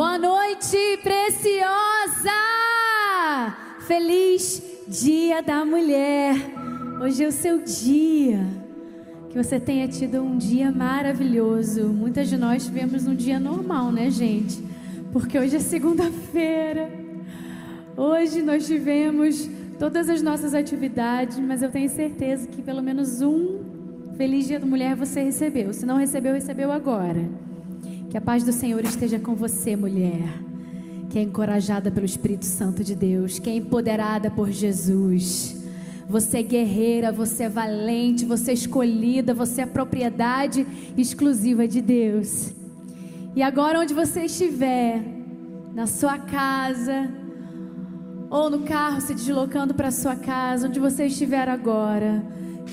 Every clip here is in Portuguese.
Boa noite, preciosa! Feliz Dia da Mulher. Hoje é o seu dia. Que você tenha tido um dia maravilhoso. Muitas de nós tivemos um dia normal, né, gente? Porque hoje é segunda-feira. Hoje nós tivemos todas as nossas atividades, mas eu tenho certeza que pelo menos um Feliz Dia da Mulher você recebeu. Se não recebeu, recebeu agora. Que a paz do Senhor esteja com você, mulher. Que é encorajada pelo Espírito Santo de Deus, que é empoderada por Jesus. Você é guerreira, você é valente, você é escolhida, você é propriedade exclusiva de Deus. E agora, onde você estiver, na sua casa, ou no carro se deslocando para sua casa, onde você estiver agora,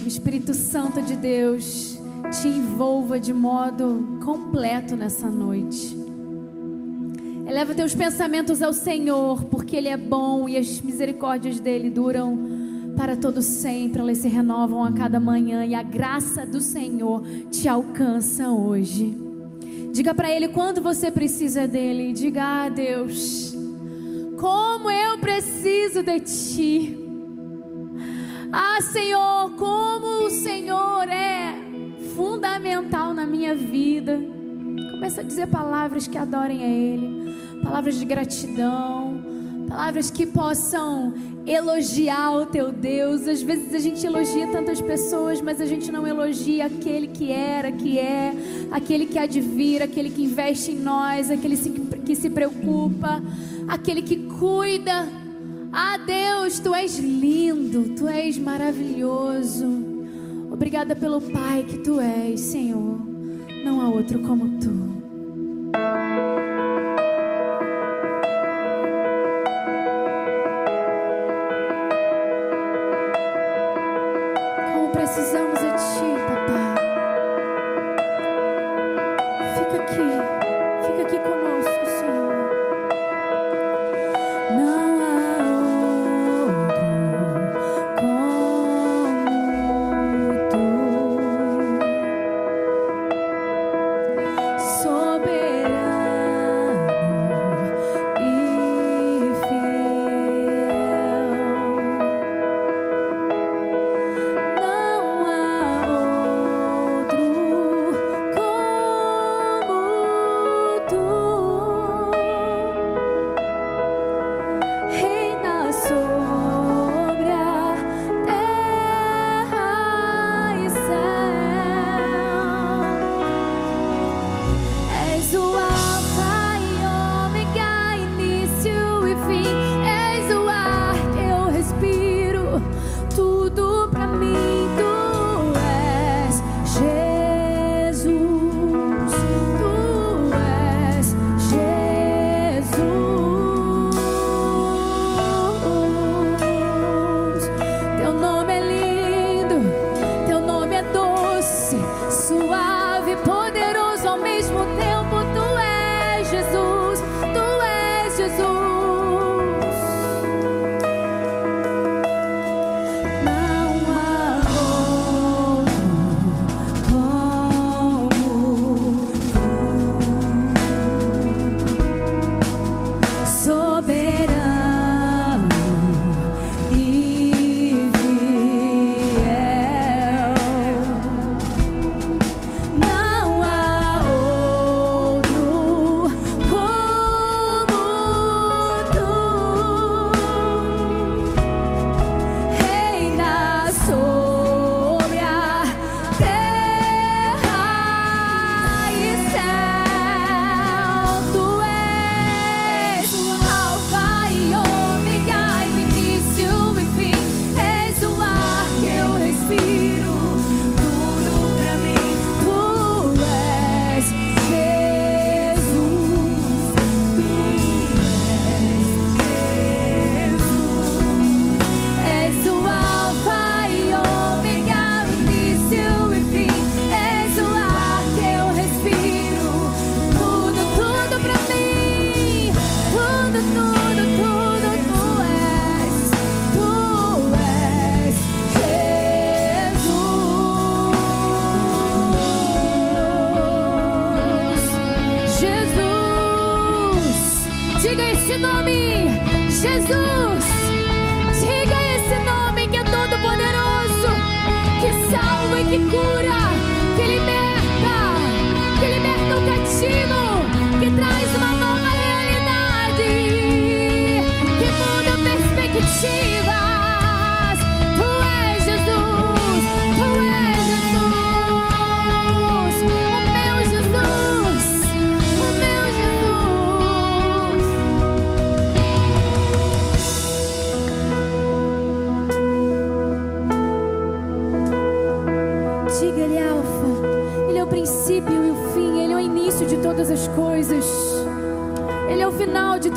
o Espírito Santo de Deus te envolva de modo completo nessa noite. Eleva teus pensamentos ao Senhor, porque Ele é bom e as misericórdias dele duram para todo sempre, elas se renovam a cada manhã e a graça do Senhor te alcança hoje. Diga para Ele quando você precisa dele. Diga, ah, Deus, como eu preciso de Ti. Ah, Senhor, como o Senhor é fundamental na minha vida. Começa a dizer palavras que adorem a Ele, palavras de gratidão, palavras que possam elogiar o teu Deus. Às vezes a gente elogia tantas pessoas, mas a gente não elogia aquele que era, que é, aquele que advira, aquele que investe em nós, aquele que se preocupa, aquele que cuida. Ah, Deus, tu és lindo, tu és maravilhoso. Obrigada pelo Pai que tu és, Senhor. Não há outro como tu.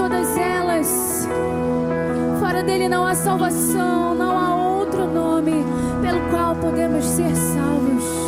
Todas elas. Fora dele não há salvação, não há outro nome pelo qual podemos ser salvos.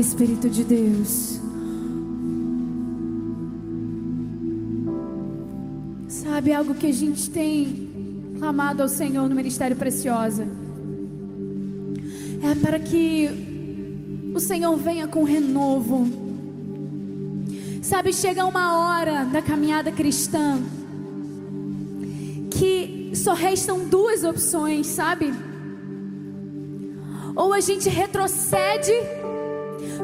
Espírito de Deus. Sabe algo que a gente tem clamado ao Senhor no Ministério Preciosa? É para que o Senhor venha com renovo. Sabe, chega uma hora da caminhada cristã que só restam duas opções, sabe? Ou a gente retrocede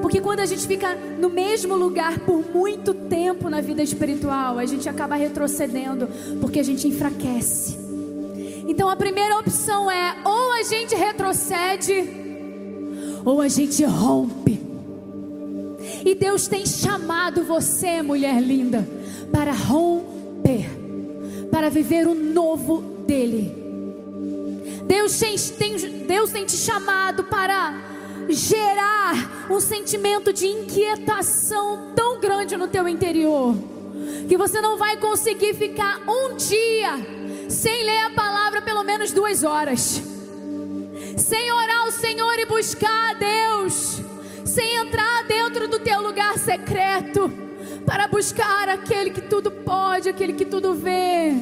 porque quando a gente fica no mesmo lugar por muito tempo na vida espiritual, a gente acaba retrocedendo, porque a gente enfraquece. Então a primeira opção é: ou a gente retrocede, ou a gente rompe. E Deus tem chamado você, mulher linda, para romper, para viver o novo dele. Deus tem, Deus tem te chamado para gerar um sentimento de inquietação tão grande no teu interior, que você não vai conseguir ficar um dia sem ler a palavra pelo menos duas horas, sem orar ao Senhor e buscar a Deus, sem entrar dentro do teu lugar secreto para buscar aquele que tudo pode, aquele que tudo vê.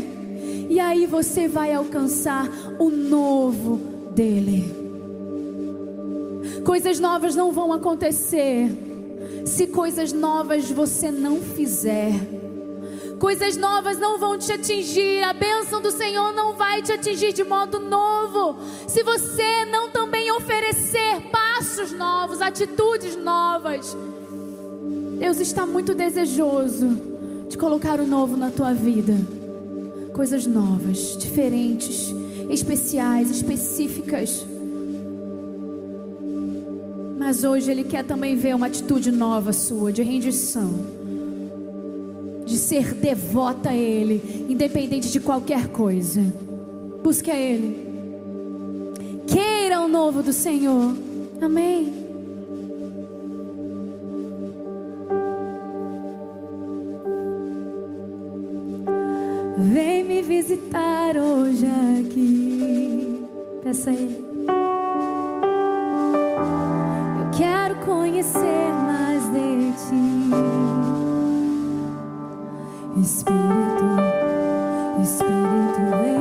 E aí você vai alcançar o novo dele. Coisas novas não vão acontecer se coisas novas você não fizer. Coisas novas não vão te atingir, a bênção do Senhor não vai te atingir de modo novo. Se você não também oferecer passos novos, atitudes novas, Deus está muito desejoso de colocar o novo na tua vida. Coisas novas, diferentes, especiais, específicas. Mas hoje Ele quer também ver uma atitude nova sua, de rendição, de ser devota a Ele, independente de qualquer coisa. Busque a Ele. Queira o novo do Senhor. Amém. Vem me visitar hoje aqui. Peça a quero conhecer mais de ti, Espírito, Espírito, vem.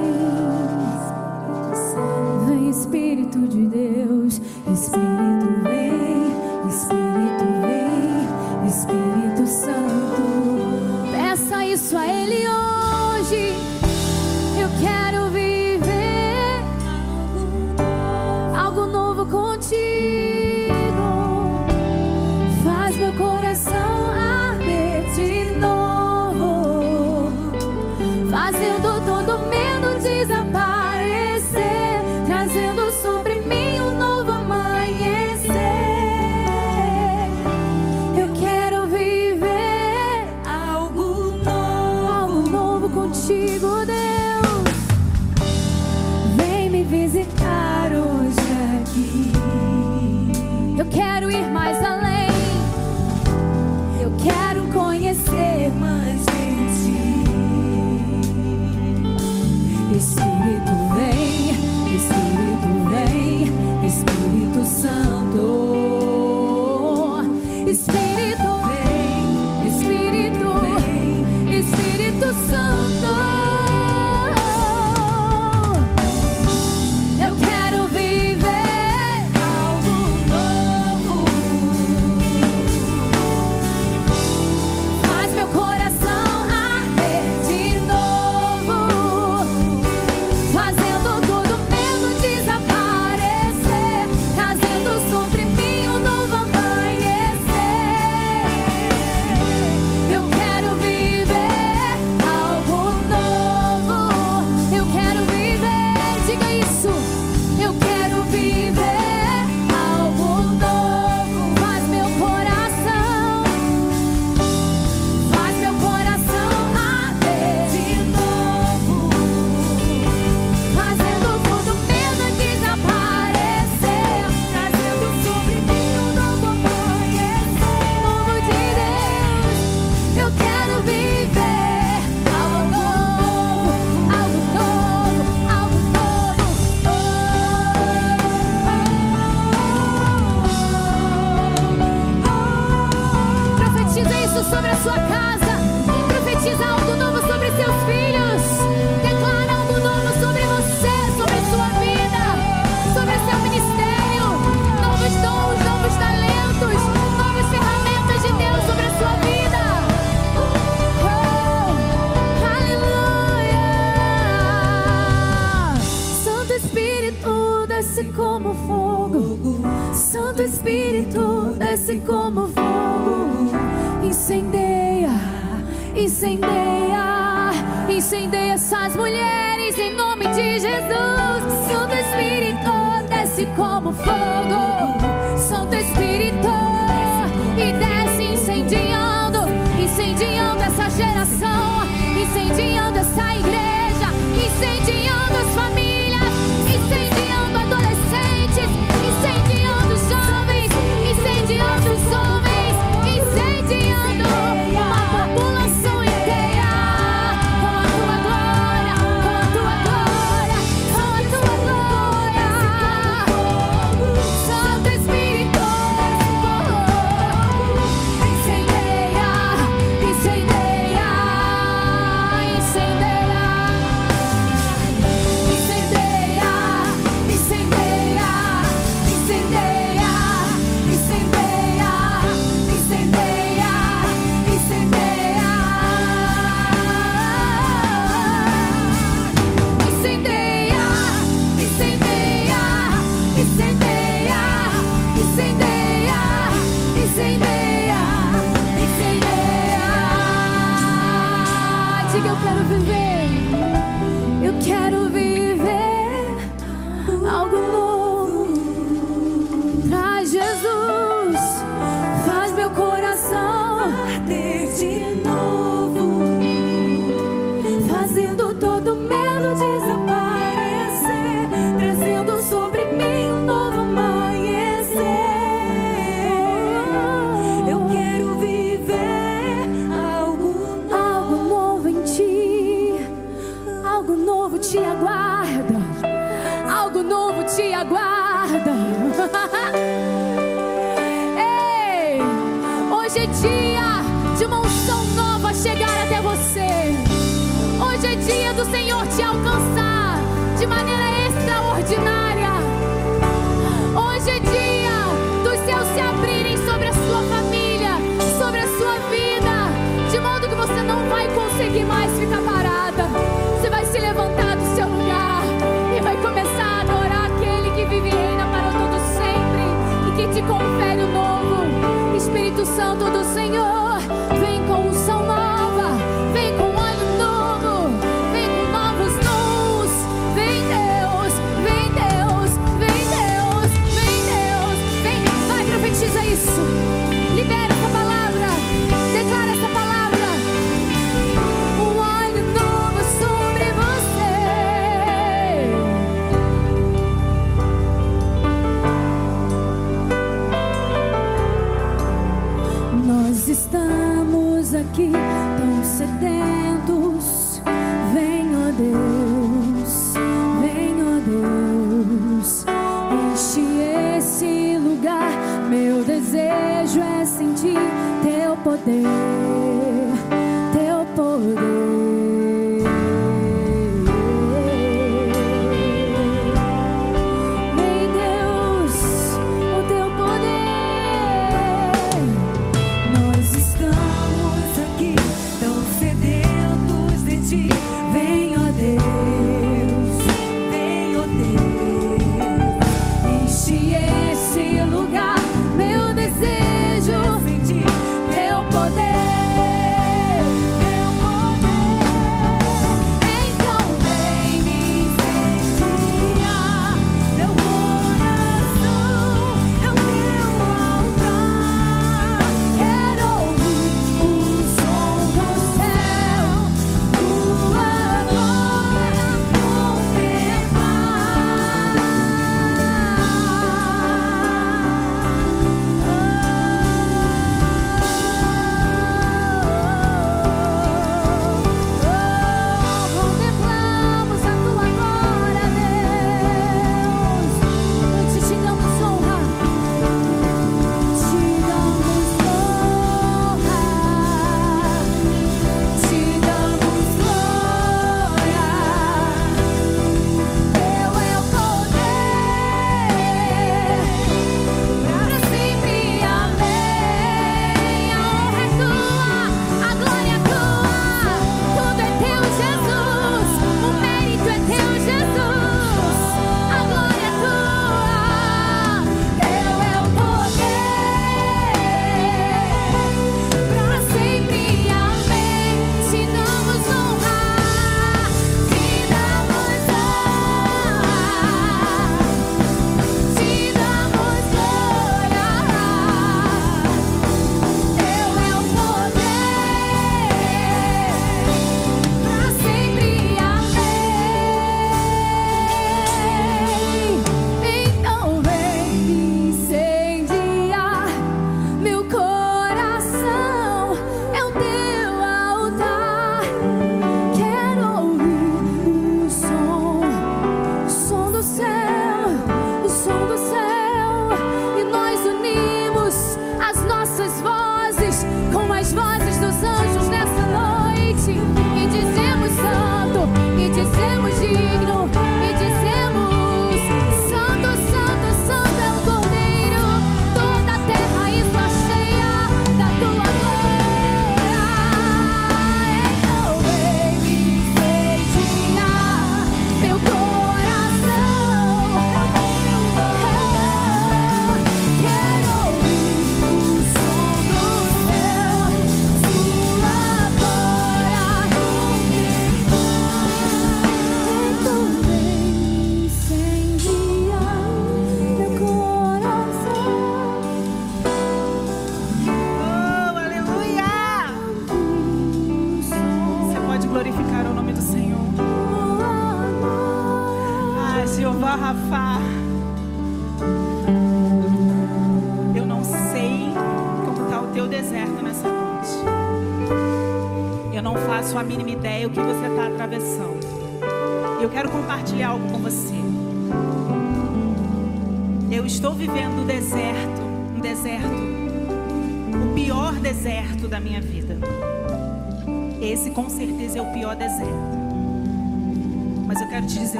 Espírito desce como fogo, incendeia, incendeia, incendeia essas mulheres em nome de Jesus. Santo Espírito desce como fogo, Santo Espírito e desce incendiando, incendiando essa geração, incendiando essa igreja, incendiando as famílias. Que você não vai conseguir mais ficar parada. Você vai se levantar do seu lugar e vai começar a adorar aquele que vive e reina para todo sempre e que te confere o novo. Espírito Santo do Senhor.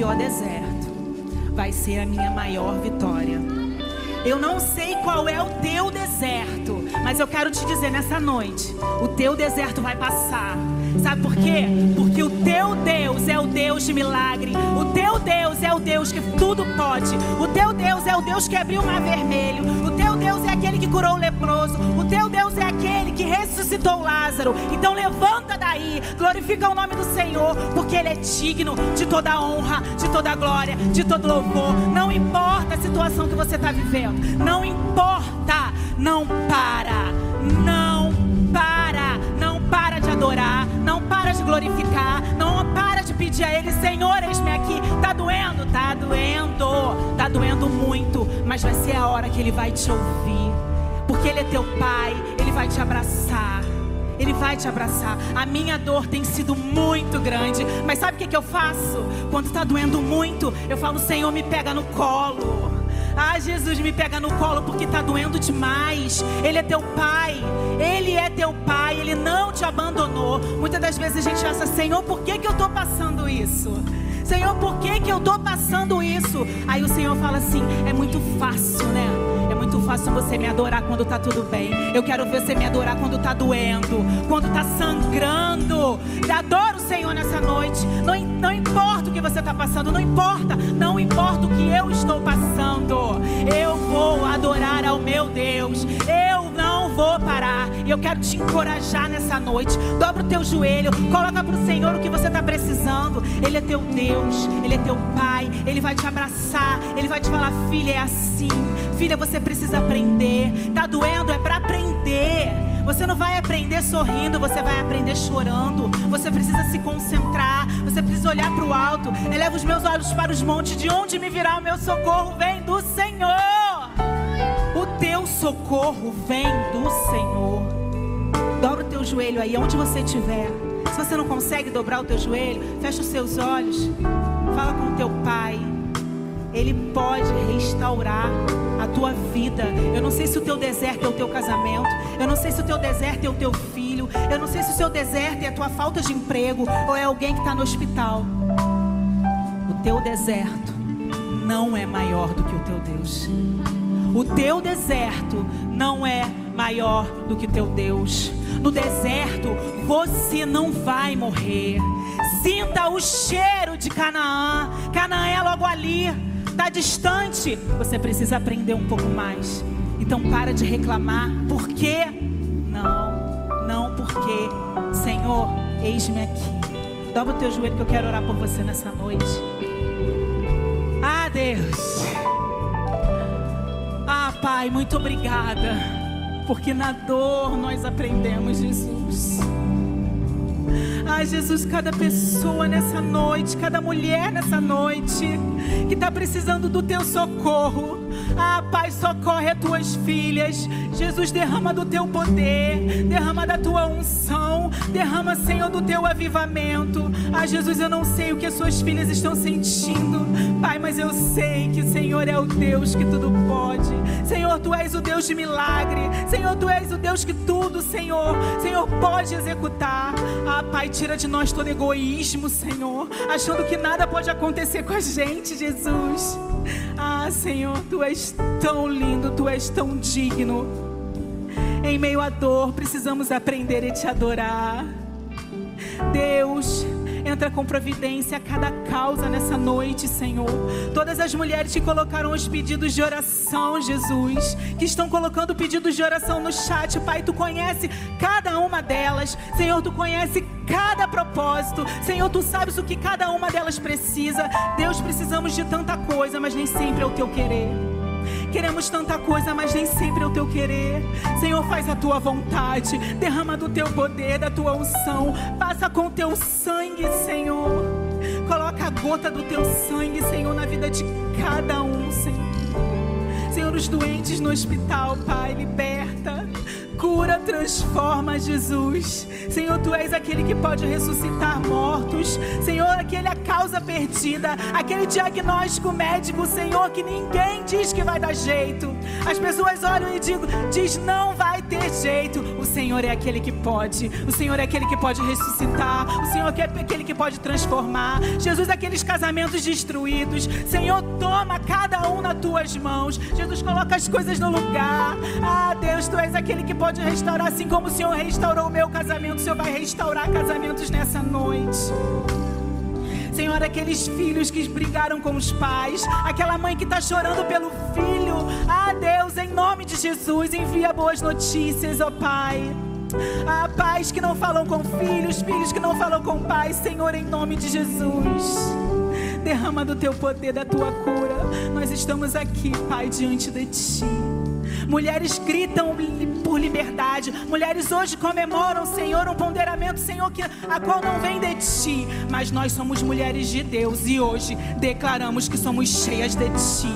Pior deserto. Vai ser a minha maior vitória. Eu não sei qual é o teu deserto, mas eu quero te dizer nessa noite: o teu deserto vai passar. Sabe por quê? Porque o teu Deus é o Deus de milagre. O teu Deus é o Deus que tudo pode. O teu Deus é o Deus que abriu o mar vermelho. O teu Deus é aquele que curou o leproso. O teu Deus é aquele que ressuscitou Lázaro. Então levanta daí, glorifica o nome do Senhor, porque Ele é digno de toda honra, de toda glória, de todo louvor. Não importa a situação que você está vivendo. Não importa. Não para. Não para. Não para de adorar. Não para de glorificar. Não para de pedir a Ele, Senhor, eis-me aqui. Tá doendo? Tá doendo. Tá doendo muito. Mas vai ser a hora que Ele vai te ouvir. Porque Ele é teu Pai. Ele vai te abraçar. Ele vai te abraçar. A minha dor tem sido muito grande. Mas sabe o que, que eu faço? Quando está doendo muito, eu falo, Senhor, me pega no colo. Ah, Jesus, me pega no colo porque está doendo demais. Ele é teu pai. Ele é teu pai. Ele não te abandonou. Muitas das vezes a gente acha, Senhor, por que, que eu estou passando isso? Senhor, por que, que eu estou passando isso? Aí o Senhor fala assim: é muito fácil, né? Muito fácil você me adorar quando tá tudo bem. Eu quero ver você me adorar quando tá doendo, quando tá sangrando. Adoro o Senhor nessa noite. Não, não importa o que você tá passando, não importa. Não importa o que eu estou passando. Eu vou adorar ao meu Deus. Eu vou parar. E eu quero te encorajar nessa noite. Dobra o teu joelho, coloca pro Senhor o que você tá precisando. Ele é teu Deus, ele é teu Pai. Ele vai te abraçar, ele vai te falar, filha, é assim. Filha, você precisa aprender. Tá doendo? É para aprender. Você não vai aprender sorrindo, você vai aprender chorando. Você precisa se concentrar, você precisa olhar para o alto. Eleva os meus olhos para os montes, de onde me virá o meu socorro? Vem do Senhor. Teu socorro vem do Senhor. Dobra o teu joelho aí, onde você estiver. Se você não consegue dobrar o teu joelho, fecha os seus olhos. Fala com o teu pai. Ele pode restaurar a tua vida. Eu não sei se o teu deserto é o teu casamento. Eu não sei se o teu deserto é o teu filho. Eu não sei se o seu deserto é a tua falta de emprego ou é alguém que está no hospital. O teu deserto não é maior do que o teu Deus. O teu deserto não é maior do que o teu Deus. No deserto você não vai morrer. Sinta o cheiro de Canaã. Canaã é logo ali está distante, você precisa aprender um pouco mais. Então para de reclamar. Por quê? Não, não porque. Senhor, eis-me aqui. Dobra o teu joelho que eu quero orar por você nessa noite. Ah, Deus. Pai, muito obrigada. Porque na dor nós aprendemos, Jesus. Ai, Jesus, cada pessoa nessa noite, cada mulher nessa noite, que está precisando do teu socorro. Ah, Pai, socorre as tuas filhas. Jesus, derrama do teu poder, derrama da tua unção, derrama, Senhor, do teu avivamento. Ah, Jesus, eu não sei o que as suas filhas estão sentindo, Pai, mas eu sei que o Senhor é o Deus que tudo pode. Senhor, tu és o Deus de milagre. Senhor, tu és o Deus que tudo, Senhor, Senhor, pode executar. Ah, Pai, tira de nós todo egoísmo, Senhor, achando que nada pode acontecer com a gente, Jesus. Ah, Senhor, tu és tão lindo, tu és tão digno. Em meio à dor, precisamos aprender a te adorar. Deus, Entra com providência a cada causa nessa noite, Senhor. Todas as mulheres que colocaram os pedidos de oração, Jesus, que estão colocando pedidos de oração no chat, Pai, tu conhece cada uma delas. Senhor, tu conhece cada propósito. Senhor, tu sabes o que cada uma delas precisa. Deus, precisamos de tanta coisa, mas nem sempre é o teu querer. Queremos tanta coisa, mas nem sempre é o teu querer. Senhor, faz a tua vontade. Derrama do teu poder, da tua unção. Passa com o teu sangue, Senhor. Coloca a gota do teu sangue, Senhor, na vida de cada um, Senhor. Senhor, os doentes no hospital, Pai, liberta. Cura transforma, Jesus. Senhor, tu és aquele que pode ressuscitar mortos. Senhor, aquele a causa perdida, aquele diagnóstico médico, Senhor, que ninguém diz que vai dar jeito. As pessoas olham e digo, diz não vai ter jeito. O Senhor é aquele que pode. O Senhor é aquele que pode ressuscitar. O Senhor é aquele que pode transformar. Jesus, aqueles casamentos destruídos. Senhor, toma cada um nas tuas mãos. Jesus, coloca as coisas no lugar. Ah, Deus, tu és aquele que pode restaurar, assim como o Senhor restaurou o meu casamento. O Senhor vai restaurar casamentos nessa noite. Senhor, aqueles filhos que brigaram com os pais, aquela mãe que está chorando pelo filho. Ah, Deus, em nome de Jesus, envia boas notícias, ó oh Pai. Ah, pais que não falam com filhos, filhos que não falam com pais, Senhor, em nome de Jesus. Derrama do teu poder, da tua cura. Nós estamos aqui, Pai, diante de ti. Mulheres gritam por liberdade. Mulheres hoje comemoram, Senhor, um ponderamento, Senhor, que, a qual não vem de ti. Mas nós somos mulheres de Deus e hoje declaramos que somos cheias de ti.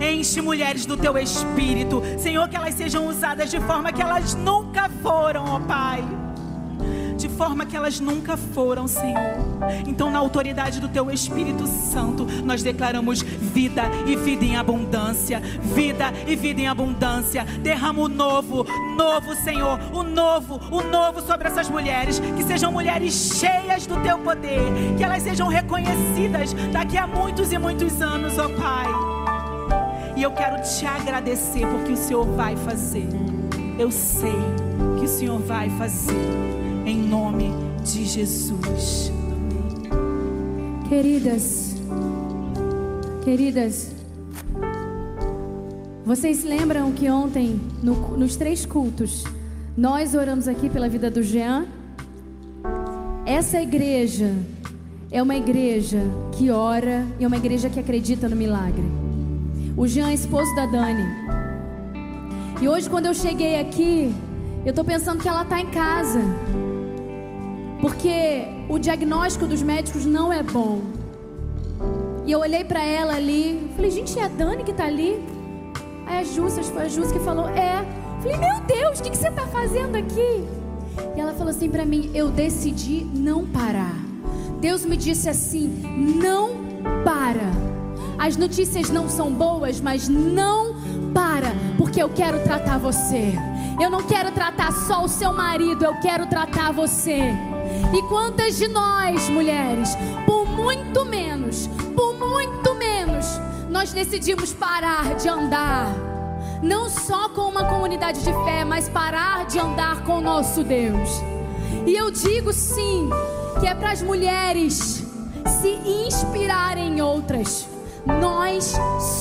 Enche mulheres do teu espírito, Senhor, que elas sejam usadas de forma que elas nunca foram, ó Pai de forma que elas nunca foram, Senhor. Então, na autoridade do Teu Espírito Santo, nós declaramos vida e vida em abundância, vida e vida em abundância. Derrama o novo, novo, Senhor, o novo, o novo sobre essas mulheres, que sejam mulheres cheias do Teu poder, que elas sejam reconhecidas daqui a muitos e muitos anos, ó Pai. E eu quero te agradecer porque o Senhor vai fazer. Eu sei que o Senhor vai fazer em nome de Jesus. Queridas, queridas, vocês lembram que ontem, no, nos três cultos, nós oramos aqui pela vida do Jean? Essa igreja é uma igreja que ora e é uma igreja que acredita no milagre. O Jean é esposo da Dani. E hoje, quando eu cheguei aqui, eu estou pensando que ela está em casa. Porque o diagnóstico dos médicos não é bom. E eu olhei para ela ali, falei, gente, é a Dani que tá ali? Aí a Júcia, foi a Júcia que falou, é. Falei, meu Deus, o que, que você tá fazendo aqui? E ela falou assim para mim, eu decidi não parar. Deus me disse assim, não para. As notícias não são boas, mas não para, porque eu quero tratar você. Eu não quero tratar só o seu marido, eu quero tratar você. E quantas de nós, mulheres, por muito menos, por muito menos, nós decidimos parar de andar, não só com uma comunidade de fé, mas parar de andar com o nosso Deus. E eu digo sim, que é para as mulheres se inspirarem em outras. Nós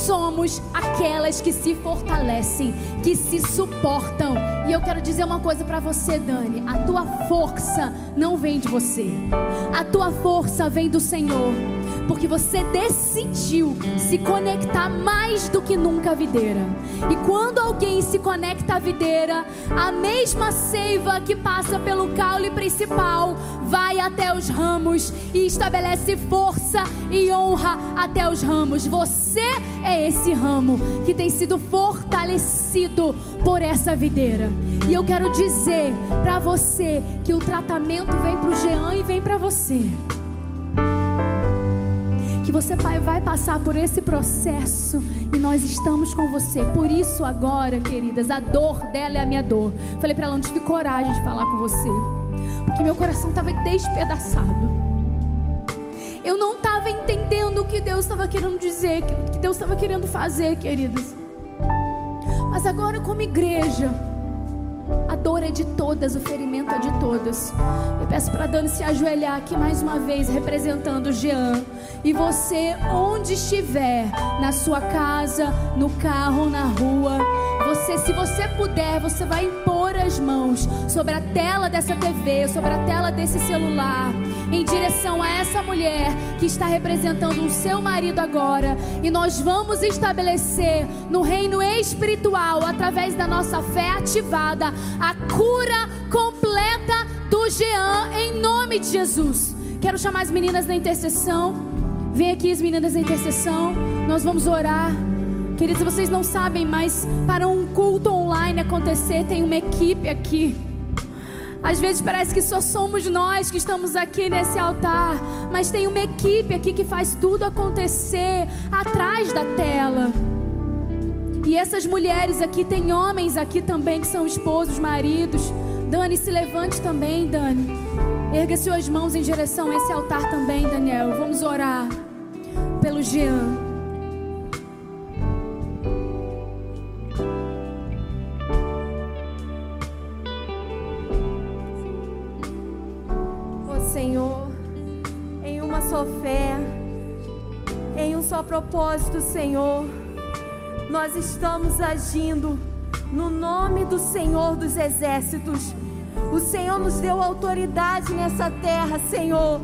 somos aquelas que se fortalecem, que se suportam. E eu quero dizer uma coisa para você, Dani: a tua força não vem de você, a tua força vem do Senhor porque você decidiu se conectar mais do que nunca à videira. E quando alguém se conecta à videira, a mesma seiva que passa pelo caule principal vai até os ramos e estabelece força e honra até os ramos. Você é esse ramo que tem sido fortalecido por essa videira. E eu quero dizer para você que o tratamento vem para o Jean e vem para você que você, Pai, vai passar por esse processo e nós estamos com você. Por isso, agora, queridas, a dor dela é a minha dor. Falei para ela: não tive coragem de falar com você, porque meu coração estava despedaçado. Eu não estava entendendo o que Deus estava querendo dizer, o que Deus estava querendo fazer, queridas. Mas agora, como igreja, a dor é de todas, o ferimento é de todas. Eu peço para Dani se ajoelhar aqui mais uma vez, representando o Jean. E você, onde estiver, na sua casa, no carro, na rua, você, se você puder, você vai impor as mãos sobre a tela dessa TV, sobre a tela desse celular, em direção a essa mulher que está representando o seu marido agora. E nós vamos estabelecer no reino espiritual, através da nossa fé ativada, a cura completa do Jean, em nome de Jesus. Quero chamar as meninas da intercessão. Vem aqui as meninas da intercessão. Nós vamos orar. Queridos, vocês não sabem, mas para um culto online acontecer, tem uma equipe aqui. Às vezes parece que só somos nós que estamos aqui nesse altar, mas tem uma equipe aqui que faz tudo acontecer atrás da tela. E essas mulheres aqui, tem homens aqui também que são esposos, maridos. Dani, se levante também, Dani. Erga suas mãos em direção a esse altar também, Daniel. Vamos orar pelo Jean. Propósito, Senhor nós estamos agindo no nome do Senhor dos Exércitos. O Senhor nos deu autoridade nessa terra, Senhor.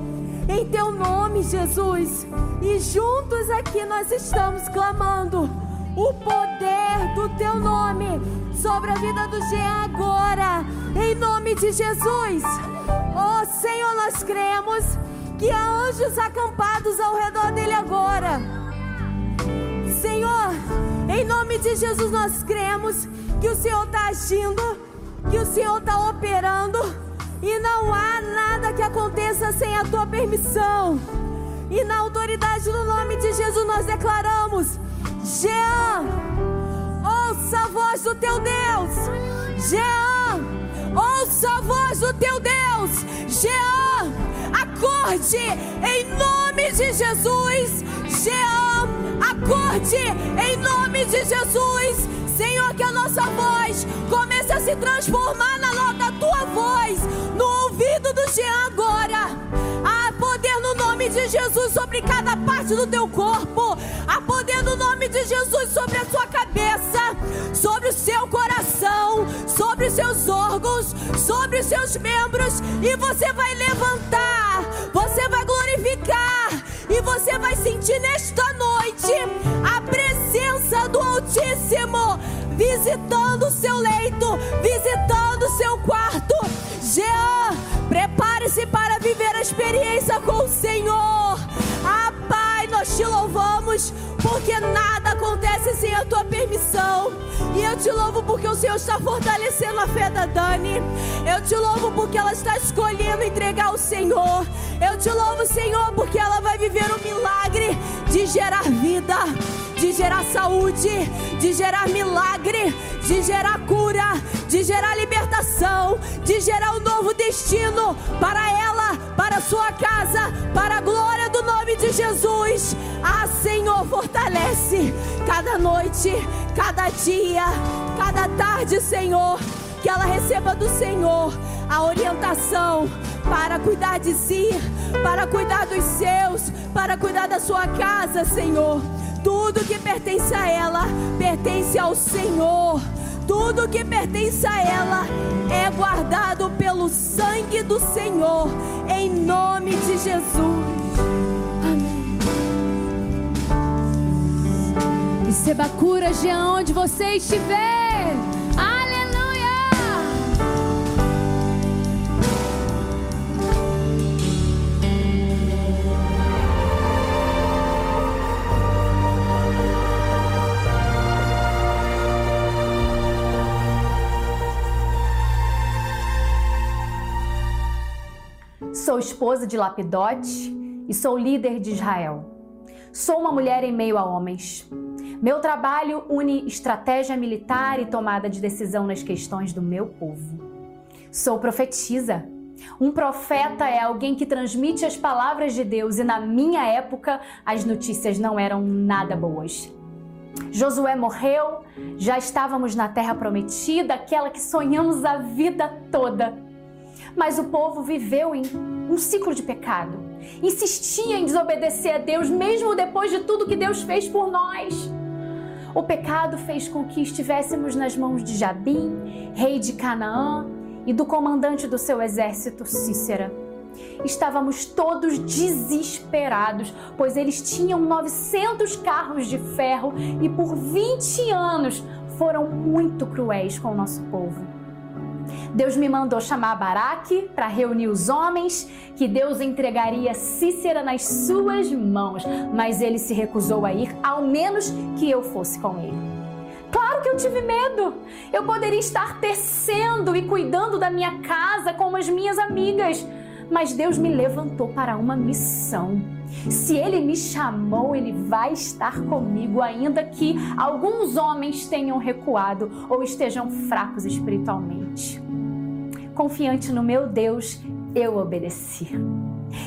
Em teu nome, Jesus. E juntos aqui nós estamos clamando o poder do teu nome sobre a vida do Jean agora. Em nome de Jesus. Oh, Senhor, nós cremos que há anjos acampados ao redor dele agora. Em nome de Jesus, nós cremos que o Senhor está agindo, que o Senhor está operando, e não há nada que aconteça sem a tua permissão. E na autoridade do nome de Jesus, nós declaramos: Jean, ouça a voz do teu Deus. Jean, ouça a voz do teu Deus. Jean, acorde em nome de Jesus. Jean, acorde em nome de Jesus. Senhor, que a nossa voz comece a se transformar na da tua voz, no ouvido do Jean agora. Há poder no nome de Jesus sobre cada parte do teu corpo. Há poder no nome de Jesus sobre a sua cabeça, sobre o seu coração, sobre os seus órgãos, sobre os seus membros. E você vai levantar, você vai glorificar e você vai sentir nesta noite a presença do Altíssimo visitando o seu leito, visitando o seu quarto. Jean, prepare-se para viver a experiência com o Senhor. Ah, Pai, nós te louvamos porque nada acontece sem a tua permissão. E eu te louvo porque o Senhor está fortalecendo a fé da Dani. Eu te louvo porque ela está escolhendo entregar ao Senhor. Eu te louvo, Senhor, porque ela vai viver o milagre de gerar vida, de gerar saúde, de gerar milagre, de gerar cura, de gerar libertação, de gerar um novo destino para ela, para sua casa, para a glória do nome de Jesus. Ah, Senhor, fortalece cada noite, cada dia, cada tarde, Senhor. Que ela receba do Senhor a orientação para cuidar de si, para cuidar dos seus, para cuidar da sua casa, Senhor. Tudo que pertence a ela pertence ao Senhor. Tudo que pertence a ela é guardado pelo sangue do Senhor, em nome de Jesus. Receba cura de onde você estiver. Sou esposa de Lapidote e sou líder de Israel. Sou uma mulher em meio a homens. Meu trabalho une estratégia militar e tomada de decisão nas questões do meu povo. Sou profetisa. Um profeta é alguém que transmite as palavras de Deus e na minha época as notícias não eram nada boas. Josué morreu, já estávamos na terra prometida, aquela que sonhamos a vida toda. Mas o povo viveu em um ciclo de pecado. Insistia em desobedecer a Deus, mesmo depois de tudo que Deus fez por nós. O pecado fez com que estivéssemos nas mãos de Jabim, rei de Canaã, e do comandante do seu exército, Cícera. Estávamos todos desesperados, pois eles tinham 900 carros de ferro e por 20 anos foram muito cruéis com o nosso povo. Deus me mandou chamar Baraque para reunir os homens, que Deus entregaria Cícera nas suas mãos, mas ele se recusou a ir, ao menos que eu fosse com ele. Claro que eu tive medo. Eu poderia estar tecendo e cuidando da minha casa como as minhas amigas, mas Deus me levantou para uma missão. Se Ele me chamou, Ele vai estar comigo, ainda que alguns homens tenham recuado ou estejam fracos espiritualmente. Confiante no meu Deus, eu obedeci.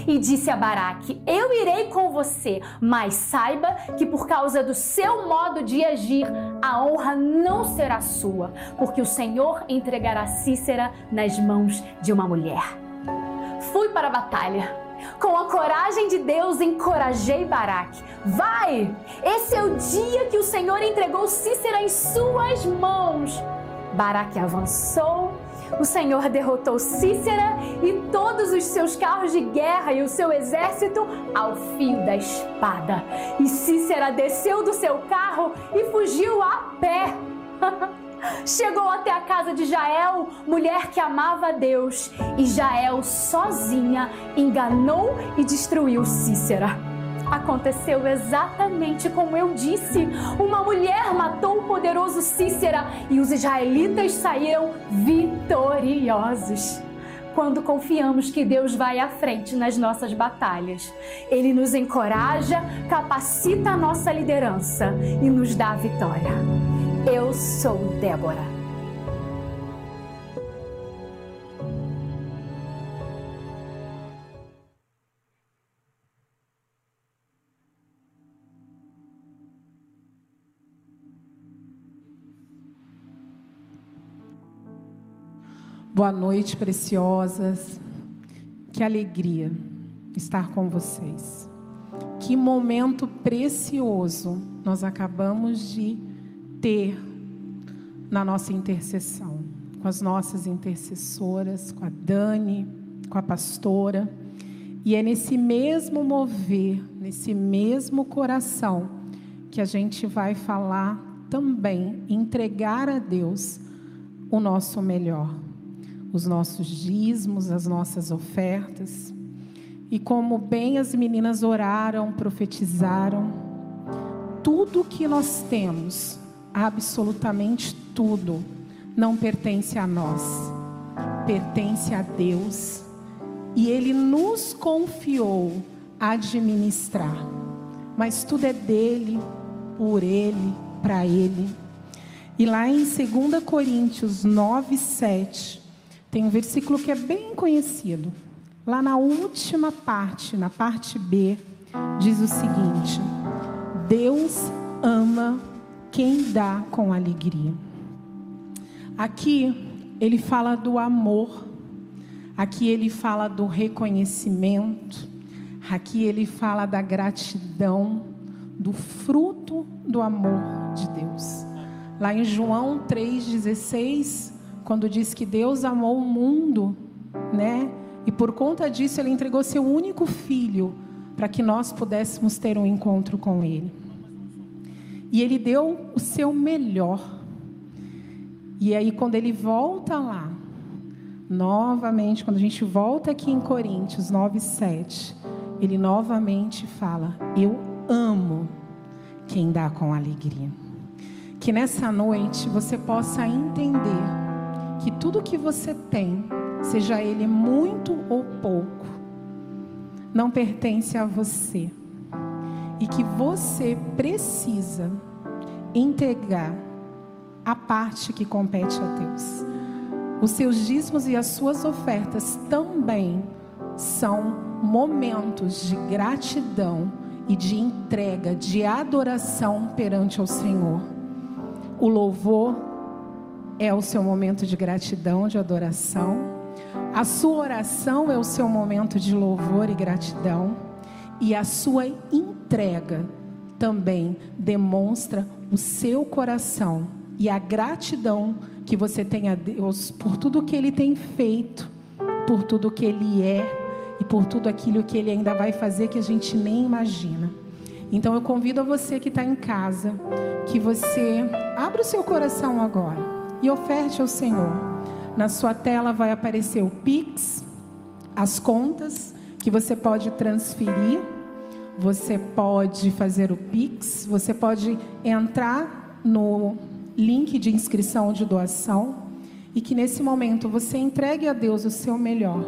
E disse a Baraque: Eu irei com você, mas saiba que por causa do seu modo de agir, a honra não será sua, porque o Senhor entregará Cícera nas mãos de uma mulher. Fui para a batalha. Com a coragem de Deus, encorajei Baraque. Vai! Esse é o dia que o Senhor entregou Cícera em suas mãos. Baraque avançou o Senhor derrotou Cícera e todos os seus carros de guerra e o seu exército ao fio da espada. E Cícera desceu do seu carro e fugiu a pé. Chegou até a casa de Jael, mulher que amava a Deus, e Jael sozinha enganou e destruiu Cícera. Aconteceu exatamente como eu disse. Uma mulher matou o poderoso Cícera e os israelitas saíram vitoriosos. Quando confiamos que Deus vai à frente nas nossas batalhas, Ele nos encoraja, capacita a nossa liderança e nos dá a vitória. Eu sou Débora. Boa noite, preciosas. Que alegria estar com vocês. Que momento precioso nós acabamos de ter na nossa intercessão, com as nossas intercessoras, com a Dani, com a pastora. E é nesse mesmo mover, nesse mesmo coração, que a gente vai falar também, entregar a Deus o nosso melhor os nossos dízimos, as nossas ofertas. E como bem as meninas oraram, profetizaram, tudo que nós temos, absolutamente tudo, não pertence a nós, pertence a Deus. E Ele nos confiou administrar. Mas tudo é dele, por Ele, para Ele. E lá em 2 Coríntios 9, 7, tem um versículo que é bem conhecido. Lá na última parte, na parte B, diz o seguinte: Deus ama quem dá com alegria. Aqui ele fala do amor, aqui ele fala do reconhecimento, aqui ele fala da gratidão, do fruto do amor de Deus. Lá em João 3,16 quando diz que Deus amou o mundo, né? E por conta disso ele entregou seu único filho para que nós pudéssemos ter um encontro com ele. E ele deu o seu melhor. E aí quando ele volta lá, novamente, quando a gente volta aqui em Coríntios 9:7, ele novamente fala: "Eu amo quem dá com alegria". Que nessa noite você possa entender que tudo que você tem, seja ele muito ou pouco, não pertence a você. E que você precisa entregar a parte que compete a Deus. Os seus dízimos e as suas ofertas também são momentos de gratidão e de entrega, de adoração perante o Senhor. O louvor é o seu momento de gratidão, de adoração. A sua oração é o seu momento de louvor e gratidão. E a sua entrega também demonstra o seu coração e a gratidão que você tem a Deus por tudo que Ele tem feito, por tudo que Ele é e por tudo aquilo que Ele ainda vai fazer que a gente nem imagina. Então eu convido a você que está em casa, que você abra o seu coração agora e oferte ao Senhor Na sua tela vai aparecer o Pix, as contas que você pode transferir. Você pode fazer o Pix, você pode entrar no link de inscrição de doação e que nesse momento você entregue a Deus o seu melhor,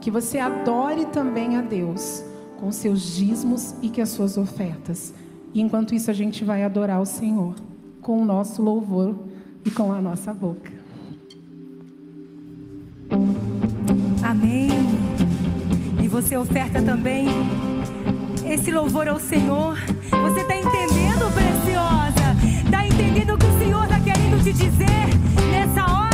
que você adore também a Deus com seus dízimos e que as suas ofertas. E enquanto isso a gente vai adorar o Senhor com o nosso louvor e com a nossa boca. Amém. E você oferta também esse louvor ao Senhor. Você está entendendo, preciosa? Está entendendo o que o Senhor está querendo te dizer nessa hora?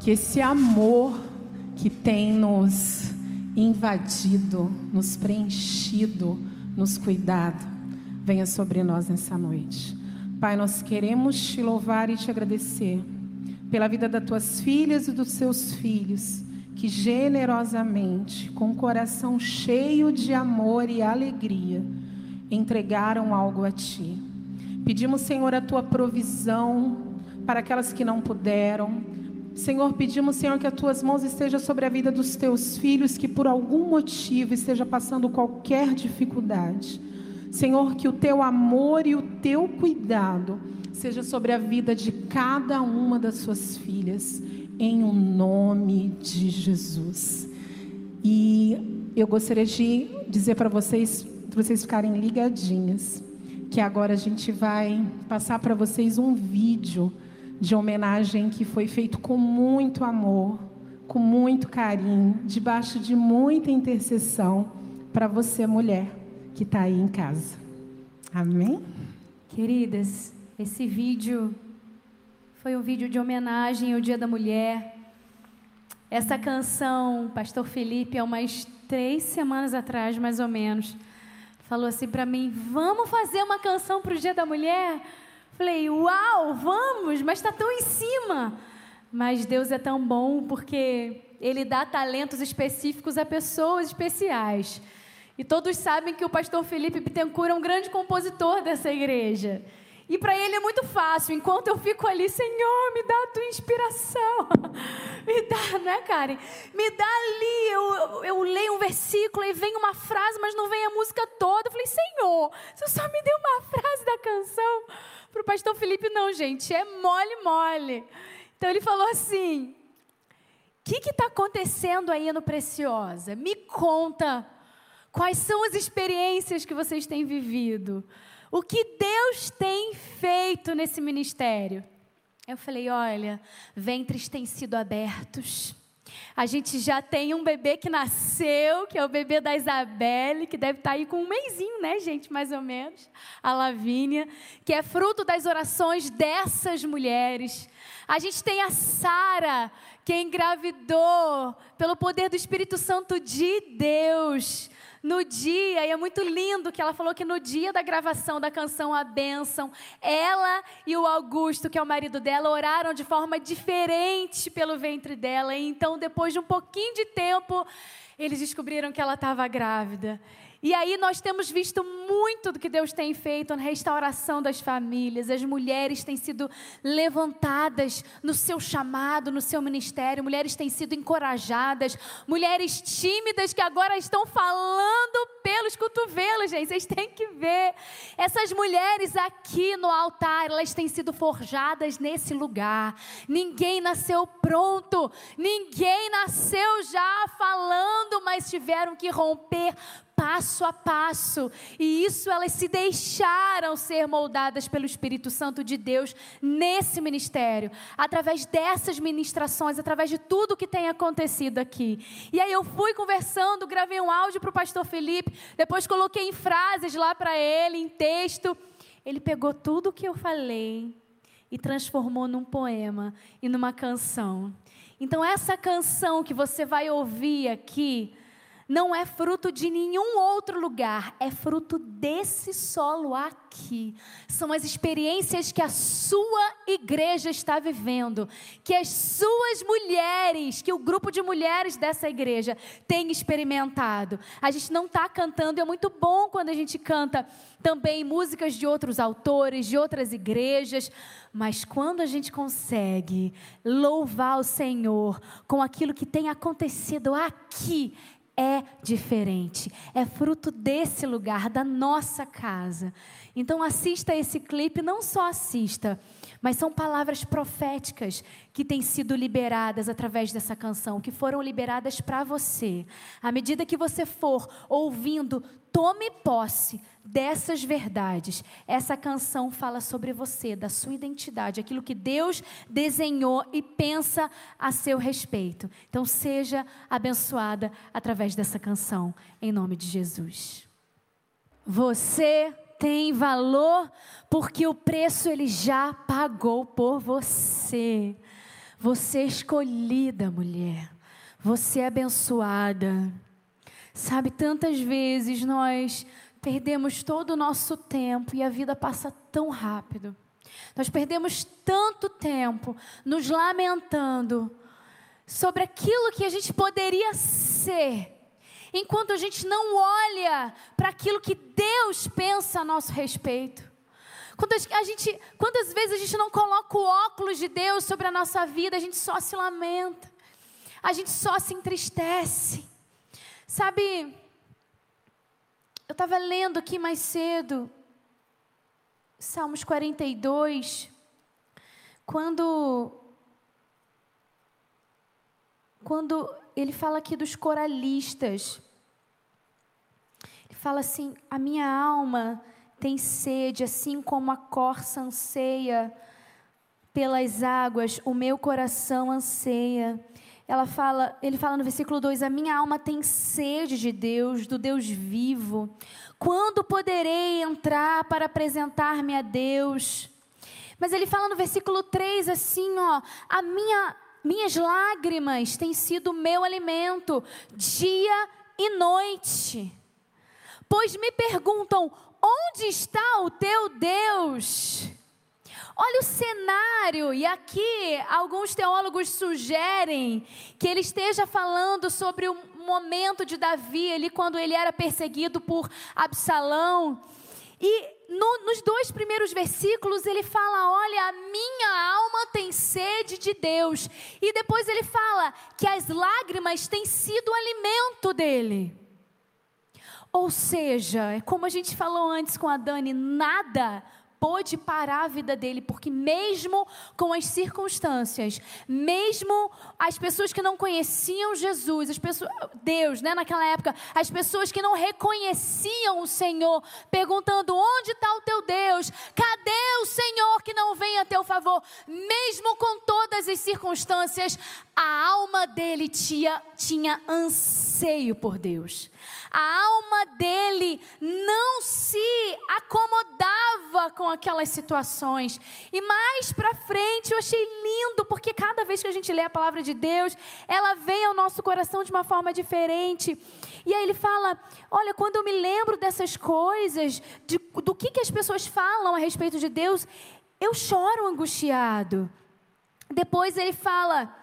Que esse amor que tem nos invadido, nos preenchido, nos cuidado, venha sobre nós nessa noite. Pai, nós queremos te louvar e te agradecer pela vida das tuas filhas e dos seus filhos, que generosamente, com o coração cheio de amor e alegria, entregaram algo a ti. Pedimos, Senhor, a tua provisão para aquelas que não puderam, Senhor, pedimos, Senhor, que as tuas mãos estejam sobre a vida dos teus filhos que por algum motivo esteja passando qualquer dificuldade. Senhor, que o teu amor e o teu cuidado seja sobre a vida de cada uma das suas filhas, em o um nome de Jesus. E eu gostaria de dizer para vocês, para vocês ficarem ligadinhas, que agora a gente vai passar para vocês um vídeo de homenagem que foi feito com muito amor, com muito carinho, debaixo de muita intercessão para você, mulher, que está aí em casa. Amém? Queridas, esse vídeo foi um vídeo de homenagem ao Dia da Mulher. Essa canção, Pastor Felipe, há umas três semanas atrás, mais ou menos, falou assim para mim: vamos fazer uma canção para o Dia da Mulher? Falei, uau, vamos, mas está tão em cima. Mas Deus é tão bom porque Ele dá talentos específicos a pessoas especiais. E todos sabem que o pastor Felipe Bittencourt é um grande compositor dessa igreja. E para ele é muito fácil, enquanto eu fico ali, Senhor, me dá a tua inspiração. me dá, não é, Karen? Me dá ali, eu, eu, leio um versículo e vem uma frase, mas não vem a música toda. Eu falei, Senhor, você só me deu uma frase da canção. Para o pastor Felipe, não, gente, é mole, mole. Então ele falou assim: o que está acontecendo aí no Preciosa? Me conta quais são as experiências que vocês têm vivido. O que Deus tem feito nesse ministério? Eu falei: olha, ventres têm sido abertos, A gente já tem um bebê que nasceu, que é o bebê da Isabelle, que deve estar tá aí com um mêsinho, né, gente, mais ou menos. A Lavínia, que é fruto das orações dessas mulheres. A gente tem a Sara, que engravidou pelo poder do Espírito Santo de Deus no dia, e é muito lindo que ela falou que no dia da gravação da canção A Bênção, ela e o Augusto, que é o marido dela, oraram de forma diferente pelo ventre dela. E então, depois de um pouquinho de tempo, eles descobriram que ela estava grávida. E aí nós temos visto muito do que Deus tem feito na restauração das famílias. As mulheres têm sido levantadas no seu chamado, no seu ministério. Mulheres têm sido encorajadas. Mulheres tímidas que agora estão falando pelos cotovelos, gente. Vocês têm que ver. Essas mulheres aqui no altar, elas têm sido forjadas nesse lugar. Ninguém nasceu pronto. Ninguém nasceu já falando, mas tiveram que romper passo a passo. E isso elas se deixaram ser moldadas pelo Espírito Santo de Deus nesse ministério, através dessas ministrações, através de tudo que tem acontecido aqui. E aí eu fui conversando, gravei um áudio para o pastor Felipe, depois coloquei em frases lá para ele, em texto. Ele pegou tudo o que eu falei e transformou num poema e numa canção. Então, essa canção que você vai ouvir aqui, não é fruto de nenhum outro lugar, é fruto desse solo aqui. São as experiências que a sua igreja está vivendo, que as suas mulheres, que o grupo de mulheres dessa igreja tem experimentado. A gente não está cantando, e é muito bom quando a gente canta também músicas de outros autores, de outras igrejas, mas quando a gente consegue louvar o Senhor com aquilo que tem acontecido aqui, é diferente, é fruto desse lugar, da nossa casa. Então assista esse clipe, não só assista, mas são palavras proféticas que têm sido liberadas através dessa canção, que foram liberadas para você. À medida que você for ouvindo, tome posse dessas verdades. Essa canção fala sobre você, da sua identidade, aquilo que Deus desenhou e pensa a seu respeito. Então seja abençoada através dessa canção, em nome de Jesus. Você tem valor porque o preço ele já pagou por você. Você é escolhida, mulher. Você é abençoada. Sabe, tantas vezes nós perdemos todo o nosso tempo e a vida passa tão rápido. Nós perdemos tanto tempo nos lamentando sobre aquilo que a gente poderia ser, enquanto a gente não olha para aquilo que Deus pensa a nosso respeito. Quando a gente, quantas vezes a gente não coloca o óculos de Deus sobre a nossa vida, a gente só se lamenta, a gente só se entristece. Sabe, eu estava lendo aqui mais cedo, Salmos 42, quando, quando ele fala aqui dos coralistas. Ele fala assim: a minha alma tem sede, assim como a corça anseia pelas águas, o meu coração anseia ela fala, ele fala no versículo 2: A minha alma tem sede de Deus, do Deus vivo. Quando poderei entrar para apresentar-me a Deus? Mas ele fala no versículo 3 assim, ó: A minha minhas lágrimas têm sido meu alimento dia e noite. Pois me perguntam: onde está o teu Deus? Olha o cenário, e aqui alguns teólogos sugerem que ele esteja falando sobre o momento de Davi, ali quando ele era perseguido por Absalão. E no, nos dois primeiros versículos ele fala: Olha, a minha alma tem sede de Deus. E depois ele fala que as lágrimas têm sido o alimento dele. Ou seja, é como a gente falou antes com a Dani, nada pôde parar a vida dele, porque mesmo com as circunstâncias, mesmo as pessoas que não conheciam Jesus, as pessoas, Deus, né, naquela época, as pessoas que não reconheciam o Senhor, perguntando: onde está o teu Deus? Cadê o Senhor que não vem a teu favor? Mesmo com todas as circunstâncias, a alma dele tinha, tinha anseio por Deus. A alma dele não se acomodava com aquelas situações. E mais para frente eu achei lindo, porque cada vez que a gente lê a palavra de Deus, ela vem ao nosso coração de uma forma diferente. E aí ele fala: Olha, quando eu me lembro dessas coisas, de, do que, que as pessoas falam a respeito de Deus, eu choro angustiado. Depois ele fala,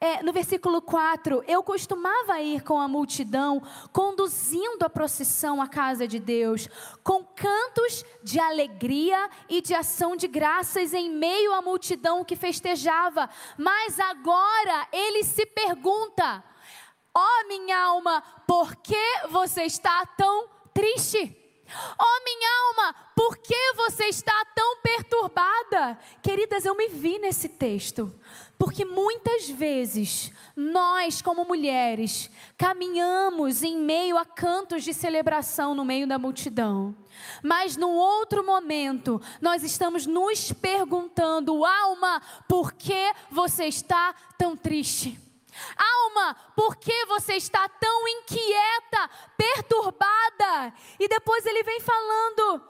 é, no versículo 4, eu costumava ir com a multidão, conduzindo a procissão à casa de Deus, com cantos de alegria e de ação de graças em meio à multidão que festejava. Mas agora ele se pergunta: Ó oh, minha alma, por que você está tão triste? Oh, minha alma, por que você está tão perturbada? Queridas, eu me vi nesse texto, porque muitas vezes nós, como mulheres, caminhamos em meio a cantos de celebração no meio da multidão, mas no outro momento nós estamos nos perguntando, alma, por que você está tão triste? Alma, por que você está tão inquieta, perturbada? E depois ele vem falando: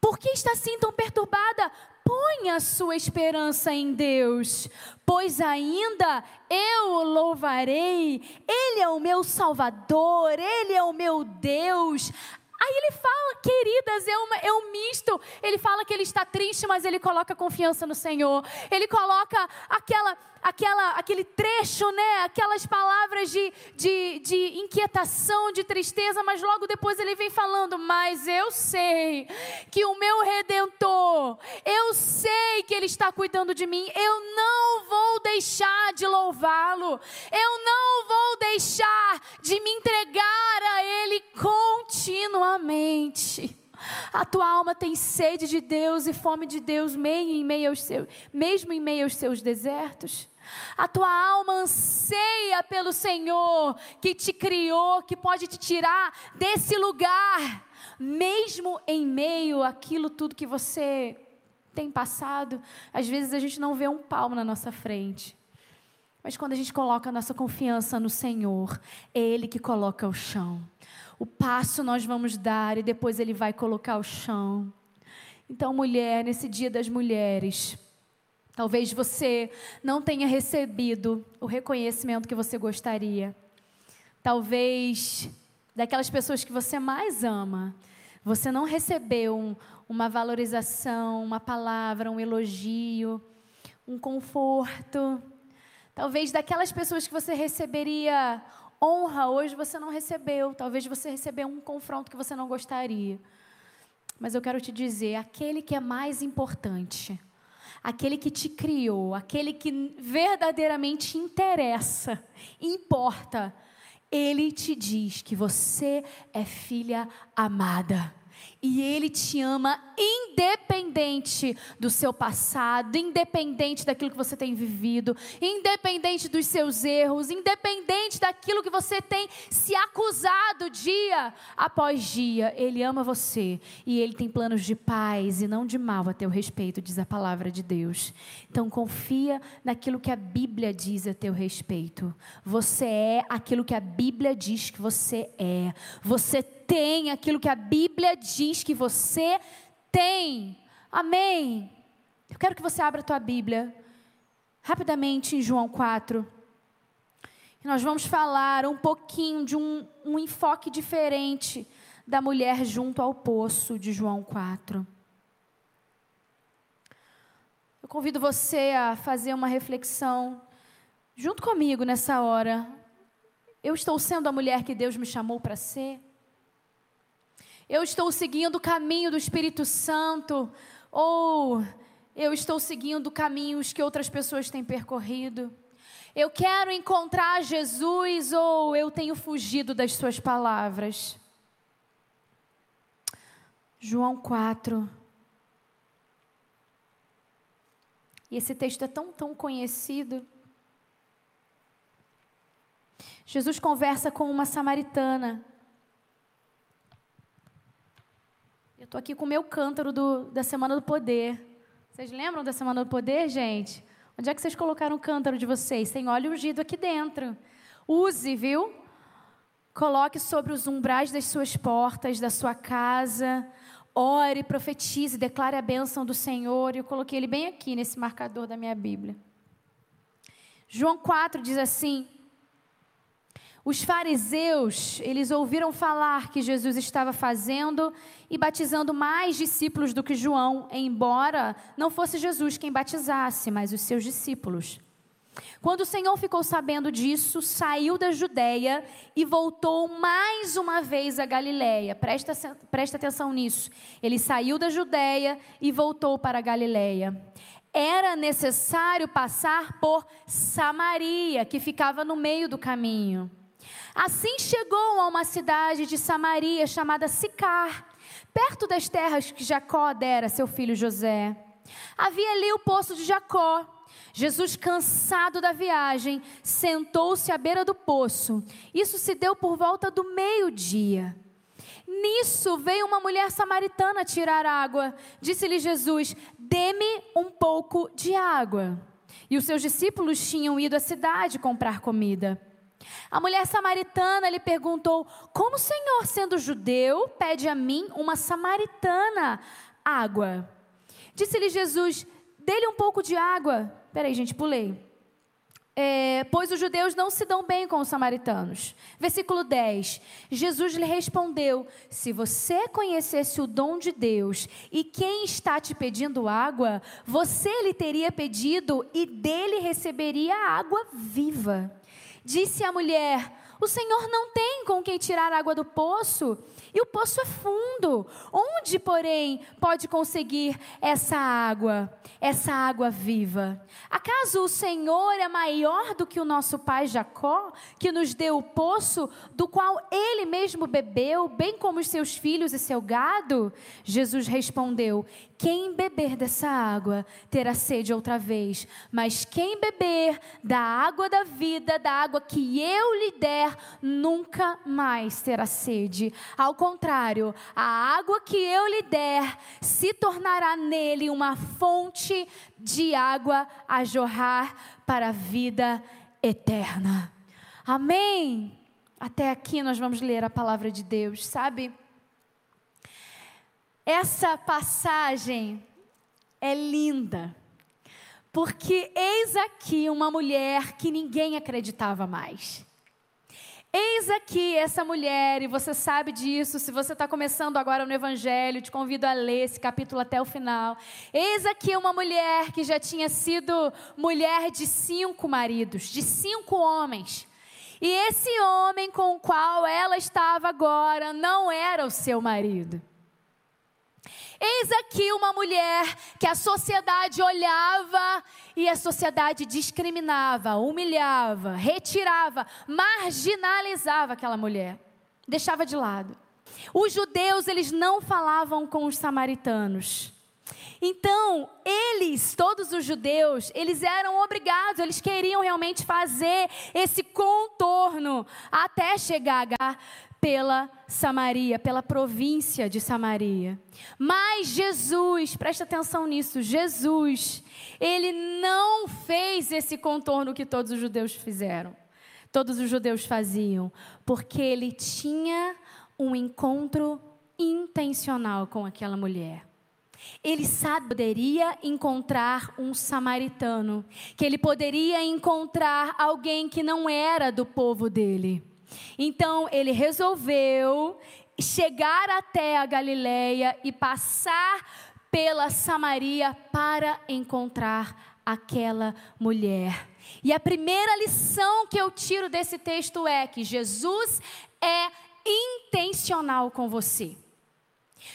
por que está assim tão perturbada? Ponha sua esperança em Deus, pois ainda eu o louvarei. Ele é o meu Salvador, Ele é o meu Deus. Aí ele fala, queridas, é, uma, é um misto. Ele fala que ele está triste, mas ele coloca confiança no Senhor. Ele coloca aquela, aquela, aquele trecho, né? Aquelas palavras de, de, de inquietação, de tristeza, mas logo depois ele vem falando: Mas eu sei que o meu redentor, eu sei que ele está cuidando de mim. Eu não vou deixar de louvá-lo. Eu não vou deixar de me entregar a ele continuamente. A tua alma tem sede de Deus e fome de Deus, em meio aos seus, mesmo em meio aos seus desertos. A tua alma anseia pelo Senhor que te criou, que pode te tirar desse lugar, mesmo em meio àquilo tudo que você tem passado. Às vezes a gente não vê um palmo na nossa frente. Mas quando a gente coloca a nossa confiança no Senhor, é Ele que coloca o chão. O passo nós vamos dar e depois Ele vai colocar o chão. Então, mulher, nesse dia das mulheres, talvez você não tenha recebido o reconhecimento que você gostaria. Talvez daquelas pessoas que você mais ama, você não recebeu um, uma valorização, uma palavra, um elogio, um conforto. Talvez daquelas pessoas que você receberia honra, hoje você não recebeu. Talvez você recebeu um confronto que você não gostaria. Mas eu quero te dizer: aquele que é mais importante, aquele que te criou, aquele que verdadeiramente interessa, importa, ele te diz que você é filha amada. E Ele te ama independente do seu passado, independente daquilo que você tem vivido, independente dos seus erros, independente daquilo que você tem se acusado dia após dia. Ele ama você e Ele tem planos de paz e não de mal a teu respeito, diz a palavra de Deus. Então confia naquilo que a Bíblia diz a teu respeito. Você é aquilo que a Bíblia diz que você é. Você tem aquilo que a Bíblia diz que você tem. Amém. Eu quero que você abra a tua Bíblia rapidamente em João 4. E nós vamos falar um pouquinho de um, um enfoque diferente da mulher junto ao poço de João 4. Eu convido você a fazer uma reflexão junto comigo nessa hora. Eu estou sendo a mulher que Deus me chamou para ser? Eu estou seguindo o caminho do Espírito Santo ou eu estou seguindo caminhos que outras pessoas têm percorrido? Eu quero encontrar Jesus ou eu tenho fugido das suas palavras? João 4. E esse texto é tão, tão conhecido. Jesus conversa com uma samaritana. Eu estou aqui com o meu cântaro do, da Semana do Poder. Vocês lembram da Semana do Poder, gente? Onde é que vocês colocaram o cântaro de vocês? Tem óleo ungido aqui dentro. Use, viu? Coloque sobre os umbrais das suas portas, da sua casa. Ore, profetize, declare a bênção do Senhor. Eu coloquei ele bem aqui nesse marcador da minha Bíblia. João 4 diz assim: Os fariseus, eles ouviram falar que Jesus estava fazendo e batizando mais discípulos do que João, embora não fosse Jesus quem batizasse, mas os seus discípulos. Quando o Senhor ficou sabendo disso, saiu da Judéia e voltou mais uma vez a Galiléia. Presta, presta atenção nisso. Ele saiu da Judéia e voltou para a Galiléia. Era necessário passar por Samaria, que ficava no meio do caminho. Assim chegou a uma cidade de Samaria chamada Sicar, perto das terras que Jacó dera a seu filho José. Havia ali o poço de Jacó. Jesus, cansado da viagem, sentou-se à beira do poço. Isso se deu por volta do meio-dia. Nisso veio uma mulher samaritana tirar água. Disse-lhe Jesus: Dê-me um pouco de água. E os seus discípulos tinham ido à cidade comprar comida. A mulher samaritana lhe perguntou: Como o Senhor, sendo judeu, pede a mim, uma samaritana, água? Disse-lhe Jesus: Dê-lhe um pouco de água. Peraí, gente, pulei. É, pois os judeus não se dão bem com os samaritanos. Versículo 10. Jesus lhe respondeu: Se você conhecesse o dom de Deus e quem está te pedindo água, você lhe teria pedido e dele receberia água viva. Disse a mulher: O Senhor não tem com quem tirar água do poço e o poço é fundo. Onde, porém, pode conseguir essa água, essa água viva? Acaso o Senhor é maior do que o nosso pai Jacó, que nos deu o poço do qual ele mesmo bebeu, bem como os seus filhos e seu gado? Jesus respondeu: quem beber dessa água terá sede outra vez, mas quem beber da água da vida, da água que eu lhe der, nunca mais terá sede. Ao contrário, a água que eu lhe der se tornará nele uma fonte de água a jorrar para a vida eterna. Amém. Até aqui nós vamos ler a palavra de Deus, sabe? Essa passagem é linda, porque eis aqui uma mulher que ninguém acreditava mais. Eis aqui essa mulher, e você sabe disso, se você está começando agora no Evangelho, te convido a ler esse capítulo até o final. Eis aqui uma mulher que já tinha sido mulher de cinco maridos, de cinco homens. E esse homem com o qual ela estava agora não era o seu marido. Eis aqui uma mulher que a sociedade olhava e a sociedade discriminava, humilhava, retirava, marginalizava aquela mulher, deixava de lado. Os judeus, eles não falavam com os samaritanos. Então, eles, todos os judeus, eles eram obrigados, eles queriam realmente fazer esse contorno até chegar pela Samaria, pela província de Samaria. Mas Jesus, presta atenção nisso, Jesus, ele não fez esse contorno que todos os judeus fizeram. Todos os judeus faziam, porque ele tinha um encontro intencional com aquela mulher. Ele sabe, poderia encontrar um samaritano, que ele poderia encontrar alguém que não era do povo dele. Então ele resolveu chegar até a Galileia e passar pela Samaria para encontrar aquela mulher. E a primeira lição que eu tiro desse texto é que Jesus é intencional com você.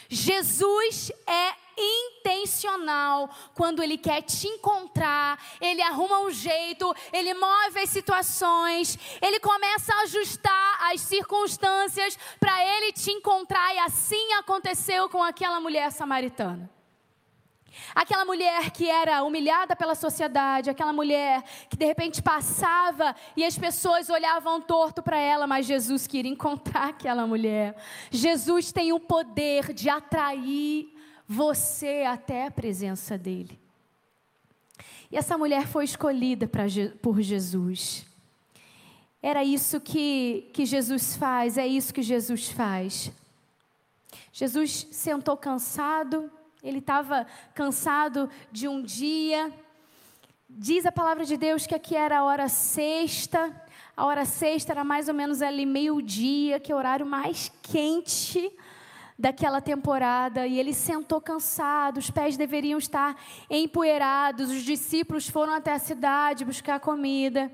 Jesus é intencional quando ele quer te encontrar, ele arruma um jeito, ele move as situações, ele começa a ajustar as circunstâncias para ele te encontrar, e assim aconteceu com aquela mulher samaritana. Aquela mulher que era humilhada pela sociedade, aquela mulher que de repente passava e as pessoas olhavam torto para ela, mas Jesus queria encontrar aquela mulher. Jesus tem o poder de atrair você até a presença dele. E essa mulher foi escolhida pra, por Jesus. Era isso que, que Jesus faz, é isso que Jesus faz. Jesus sentou cansado, ele estava cansado de um dia. Diz a palavra de Deus que aqui era a hora sexta. A hora sexta era mais ou menos ali meio-dia, que é o horário mais quente daquela temporada. E ele sentou cansado, os pés deveriam estar empoeirados. Os discípulos foram até a cidade buscar comida.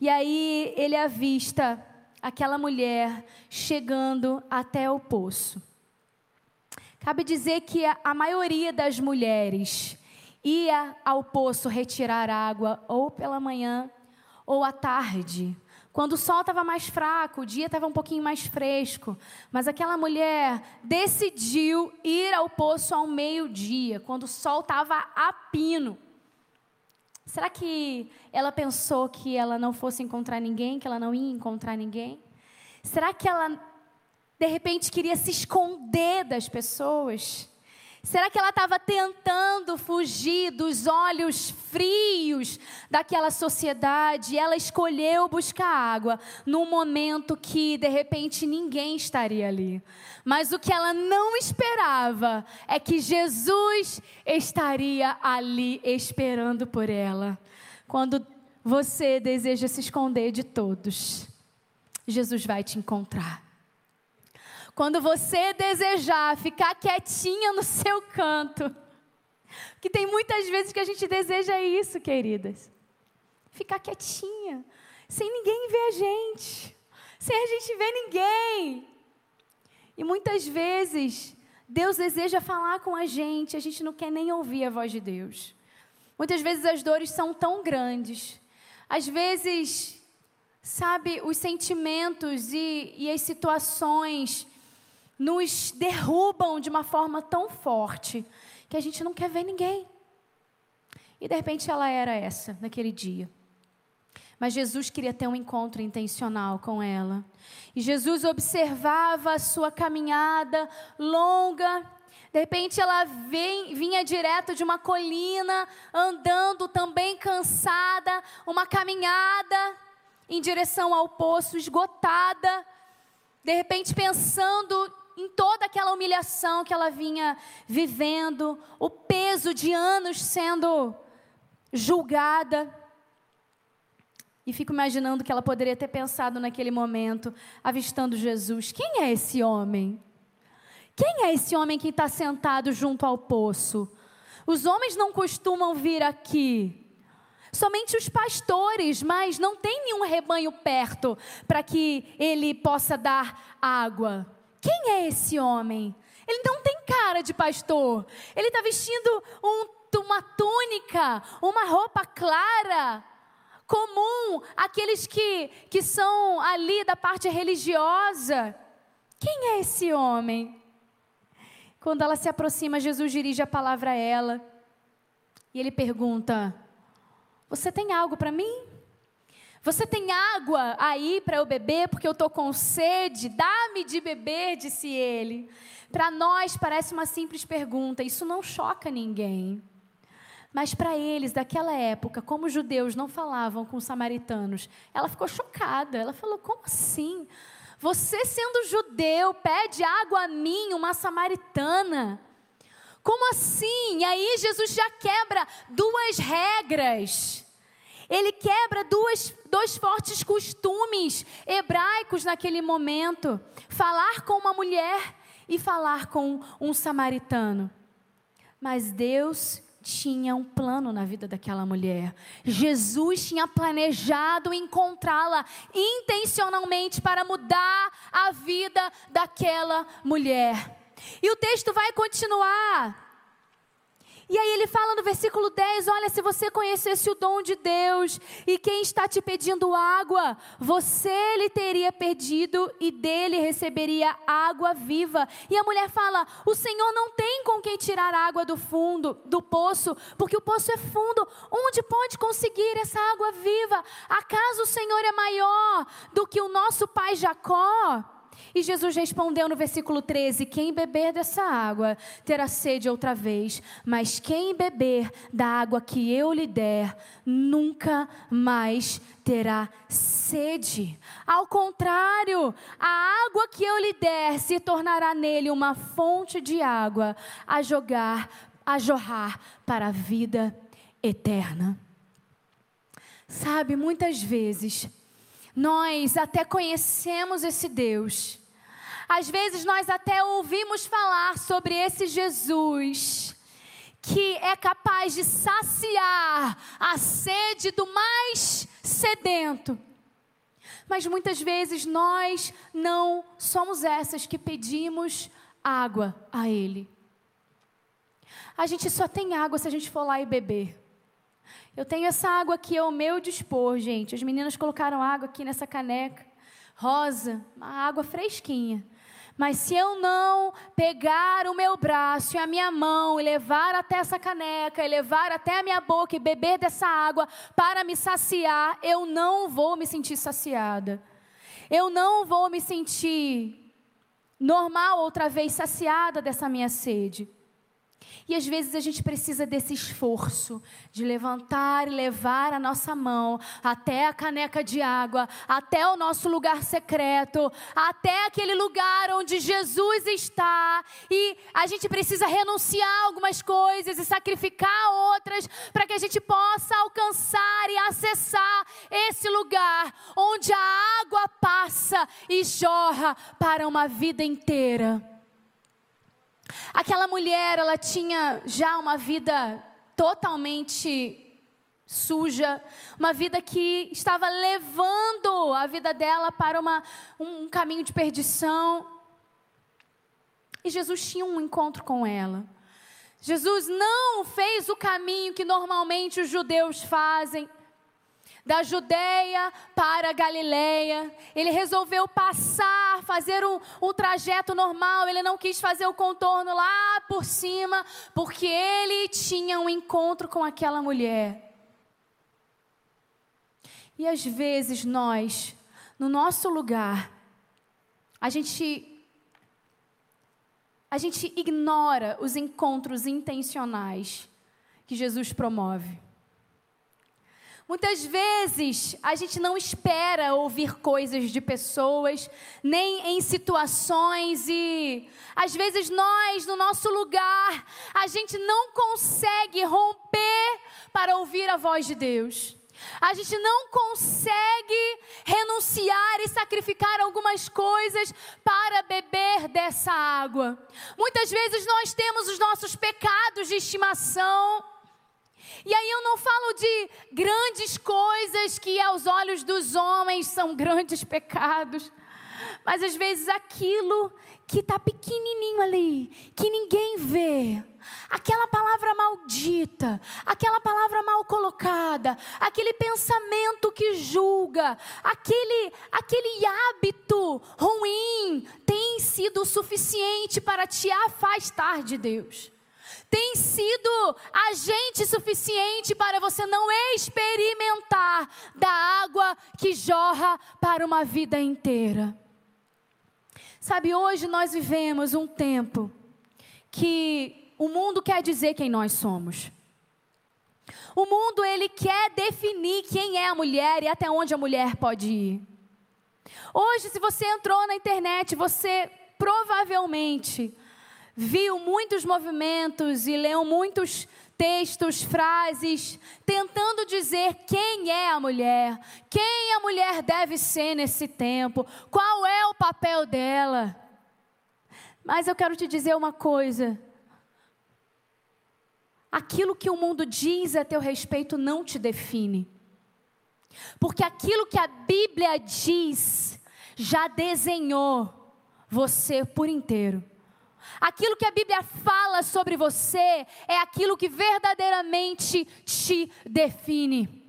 E aí ele avista aquela mulher chegando até o poço. Cabe dizer que a maioria das mulheres ia ao poço retirar água ou pela manhã ou à tarde, quando o sol estava mais fraco, o dia estava um pouquinho mais fresco. Mas aquela mulher decidiu ir ao poço ao meio-dia, quando o sol estava a pino. Será que ela pensou que ela não fosse encontrar ninguém, que ela não ia encontrar ninguém? Será que ela, de repente, queria se esconder das pessoas? Será que ela estava tentando fugir dos olhos frios daquela sociedade? Ela escolheu buscar água num momento que de repente ninguém estaria ali. Mas o que ela não esperava é que Jesus estaria ali esperando por ela. Quando você deseja se esconder de todos, Jesus vai te encontrar. Quando você desejar ficar quietinha no seu canto, que tem muitas vezes que a gente deseja isso, queridas. Ficar quietinha, sem ninguém ver a gente, sem a gente ver ninguém. E muitas vezes Deus deseja falar com a gente, a gente não quer nem ouvir a voz de Deus. Muitas vezes as dores são tão grandes. Às vezes, sabe, os sentimentos e, e as situações nos derrubam de uma forma tão forte que a gente não quer ver ninguém. E de repente ela era essa, naquele dia. Mas Jesus queria ter um encontro intencional com ela. E Jesus observava a sua caminhada longa. De repente ela vem, vinha direto de uma colina, andando também cansada, uma caminhada em direção ao poço, esgotada. De repente pensando em toda aquela humilhação que ela vinha vivendo, o peso de anos sendo julgada. E fico imaginando que ela poderia ter pensado naquele momento, avistando Jesus: quem é esse homem? Quem é esse homem que está sentado junto ao poço? Os homens não costumam vir aqui. Somente os pastores, mas não tem nenhum rebanho perto para que ele possa dar água. Quem é esse homem? Ele não tem cara de pastor. Ele está vestindo um, uma túnica, uma roupa clara, comum, aqueles que, que são ali da parte religiosa. Quem é esse homem? Quando ela se aproxima, Jesus dirige a palavra a ela. E ele pergunta: Você tem algo para mim? Você tem água aí para eu beber porque eu estou com sede? Dá-me de beber, disse ele. Para nós parece uma simples pergunta, isso não choca ninguém. Mas para eles, daquela época, como os judeus não falavam com os samaritanos, ela ficou chocada. Ela falou: Como assim? Você, sendo judeu, pede água a mim, uma samaritana? Como assim? E aí Jesus já quebra duas regras. Ele quebra duas, dois fortes costumes hebraicos naquele momento: falar com uma mulher e falar com um samaritano. Mas Deus tinha um plano na vida daquela mulher. Jesus tinha planejado encontrá-la intencionalmente para mudar a vida daquela mulher. E o texto vai continuar. E aí ele fala no versículo 10: Olha, se você conhecesse o dom de Deus e quem está te pedindo água, você lhe teria pedido e dele receberia água viva. E a mulher fala: O Senhor não tem com quem tirar água do fundo, do poço, porque o poço é fundo. Onde pode conseguir essa água viva? Acaso o Senhor é maior do que o nosso pai Jacó? E Jesus respondeu no versículo 13: Quem beber dessa água terá sede outra vez, mas quem beber da água que eu lhe der, nunca mais terá sede. Ao contrário, a água que eu lhe der se tornará nele uma fonte de água a jogar, a jorrar para a vida eterna. Sabe, muitas vezes nós até conhecemos esse Deus às vezes nós até ouvimos falar sobre esse Jesus que é capaz de saciar a sede do mais sedento. Mas muitas vezes nós não somos essas que pedimos água a Ele. A gente só tem água se a gente for lá e beber. Eu tenho essa água aqui ao meu dispor, gente. As meninas colocaram água aqui nessa caneca rosa, uma água fresquinha. Mas se eu não pegar o meu braço e a minha mão e levar até essa caneca, e levar até a minha boca e beber dessa água para me saciar, eu não vou me sentir saciada. Eu não vou me sentir normal outra vez saciada dessa minha sede. E às vezes a gente precisa desse esforço de levantar e levar a nossa mão até a caneca de água, até o nosso lugar secreto, até aquele lugar onde Jesus está. E a gente precisa renunciar algumas coisas e sacrificar outras para que a gente possa alcançar e acessar esse lugar onde a água passa e jorra para uma vida inteira. Aquela mulher, ela tinha já uma vida totalmente suja, uma vida que estava levando a vida dela para uma, um caminho de perdição. E Jesus tinha um encontro com ela. Jesus não fez o caminho que normalmente os judeus fazem da Judéia para a Galiléia. Ele resolveu passar, fazer um, um trajeto normal. Ele não quis fazer o contorno lá por cima, porque ele tinha um encontro com aquela mulher. E às vezes nós, no nosso lugar, a gente a gente ignora os encontros intencionais que Jesus promove. Muitas vezes a gente não espera ouvir coisas de pessoas, nem em situações, e às vezes nós, no nosso lugar, a gente não consegue romper para ouvir a voz de Deus. A gente não consegue renunciar e sacrificar algumas coisas para beber dessa água. Muitas vezes nós temos os nossos pecados de estimação e aí eu não falo de grandes coisas que aos olhos dos homens são grandes pecados, mas às vezes aquilo que está pequenininho ali, que ninguém vê, aquela palavra maldita, aquela palavra mal colocada, aquele pensamento que julga, aquele, aquele hábito ruim tem sido suficiente para te afastar de Deus tem sido agente suficiente para você não experimentar da água que jorra para uma vida inteira. Sabe, hoje nós vivemos um tempo que o mundo quer dizer quem nós somos. O mundo ele quer definir quem é a mulher e até onde a mulher pode ir. Hoje, se você entrou na internet, você provavelmente viu muitos movimentos e leu muitos textos, frases, tentando dizer quem é a mulher, quem a mulher deve ser nesse tempo, qual é o papel dela. Mas eu quero te dizer uma coisa. Aquilo que o mundo diz a teu respeito não te define. Porque aquilo que a Bíblia diz já desenhou você por inteiro. Aquilo que a Bíblia fala sobre você é aquilo que verdadeiramente te define.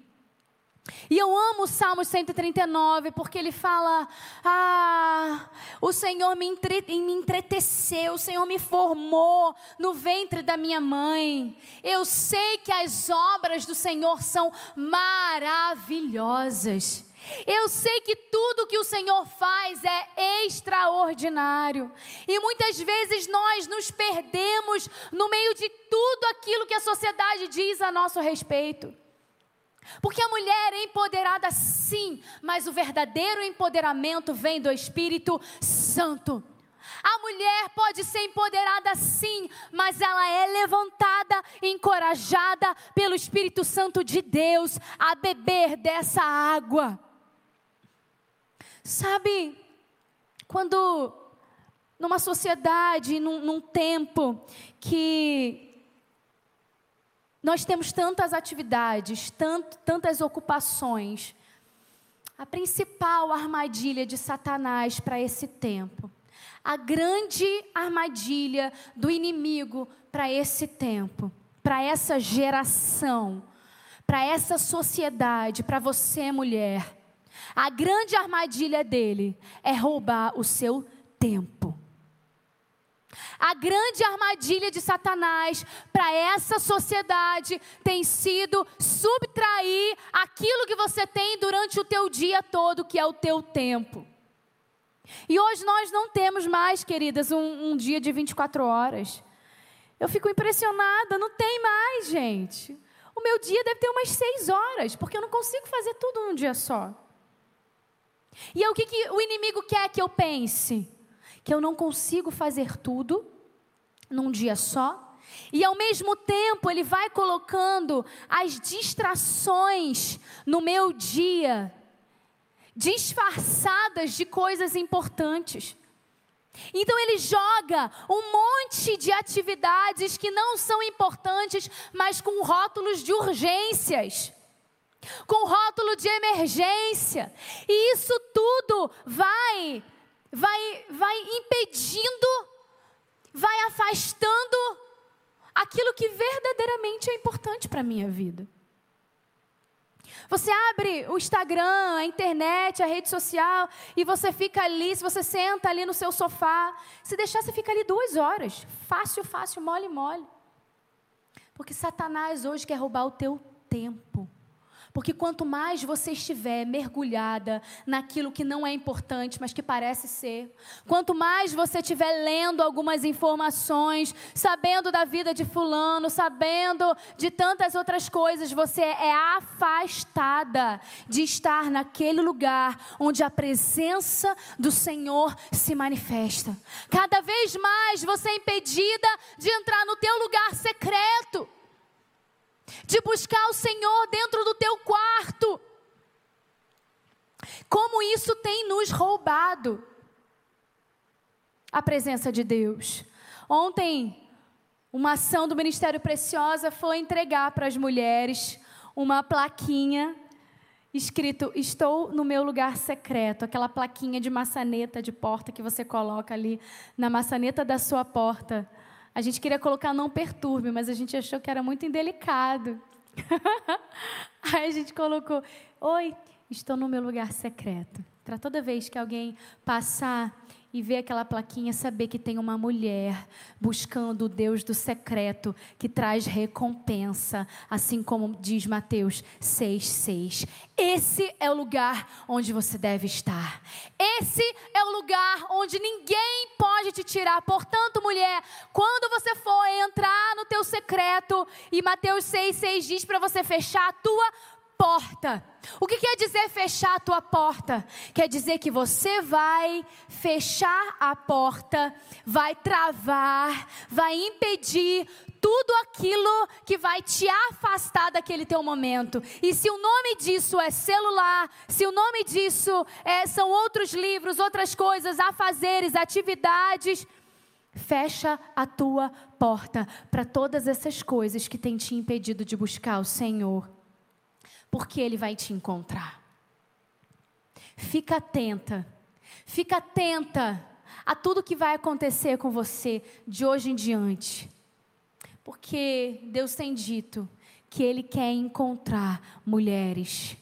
E eu amo o Salmo 139, porque ele fala: Ah, o Senhor me, entre, me entreteceu, o Senhor me formou no ventre da minha mãe. Eu sei que as obras do Senhor são maravilhosas. Eu sei que tudo que o Senhor faz é extraordinário. E muitas vezes nós nos perdemos no meio de tudo aquilo que a sociedade diz a nosso respeito. Porque a mulher é empoderada sim, mas o verdadeiro empoderamento vem do Espírito Santo. A mulher pode ser empoderada sim, mas ela é levantada, encorajada pelo Espírito Santo de Deus a beber dessa água. Sabe, quando numa sociedade, num, num tempo que nós temos tantas atividades, tanto, tantas ocupações. A principal armadilha de Satanás para esse tempo, a grande armadilha do inimigo para esse tempo, para essa geração, para essa sociedade, para você, mulher, a grande armadilha dele é roubar o seu tempo. A grande armadilha de Satanás para essa sociedade tem sido subtrair aquilo que você tem durante o teu dia todo, que é o teu tempo. E hoje nós não temos mais, queridas, um, um dia de 24 horas. Eu fico impressionada, não tem mais, gente. O meu dia deve ter umas seis horas, porque eu não consigo fazer tudo num dia só. E é o que, que o inimigo quer que eu pense? que eu não consigo fazer tudo num dia só. E ao mesmo tempo, ele vai colocando as distrações no meu dia, disfarçadas de coisas importantes. Então ele joga um monte de atividades que não são importantes, mas com rótulos de urgências, com rótulo de emergência. E isso tudo vai vai, vai impedindo, vai afastando aquilo que verdadeiramente é importante para a minha vida. Você abre o Instagram, a internet, a rede social e você fica ali, se você senta ali no seu sofá, se deixar, você fica ali duas horas. Fácil, fácil, mole, mole. Porque Satanás hoje quer roubar o teu tempo. Porque quanto mais você estiver mergulhada naquilo que não é importante, mas que parece ser, quanto mais você estiver lendo algumas informações, sabendo da vida de Fulano, sabendo de tantas outras coisas, você é afastada de estar naquele lugar onde a presença do Senhor se manifesta. Cada vez mais você é impedida de entrar no teu lugar secreto de buscar o Senhor dentro do teu quarto. Como isso tem nos roubado a presença de Deus. Ontem, uma ação do Ministério Preciosa foi entregar para as mulheres uma plaquinha escrito Estou no meu lugar secreto, aquela plaquinha de maçaneta de porta que você coloca ali na maçaneta da sua porta. A gente queria colocar não perturbe, mas a gente achou que era muito indelicado. Aí a gente colocou: Oi, estou no meu lugar secreto. Para toda vez que alguém passar e ver aquela plaquinha, saber que tem uma mulher buscando o Deus do secreto que traz recompensa, assim como diz Mateus 6,6. Esse é o lugar onde você deve estar. Esse é o lugar onde ninguém pode te tirar. Portanto, mulher, quando você for entrar no teu secreto, e Mateus 6,6 diz para você fechar a tua porta. O que quer dizer fechar a tua porta? Quer dizer que você vai fechar a porta, vai travar, vai impedir tudo aquilo que vai te afastar daquele teu momento. E se o nome disso é celular, se o nome disso é, são outros livros, outras coisas, afazeres, atividades, fecha a tua porta para todas essas coisas que têm te impedido de buscar o Senhor porque Ele vai te encontrar. Fica atenta, fica atenta a tudo que vai acontecer com você de hoje em diante, porque Deus tem dito que Ele quer encontrar mulheres.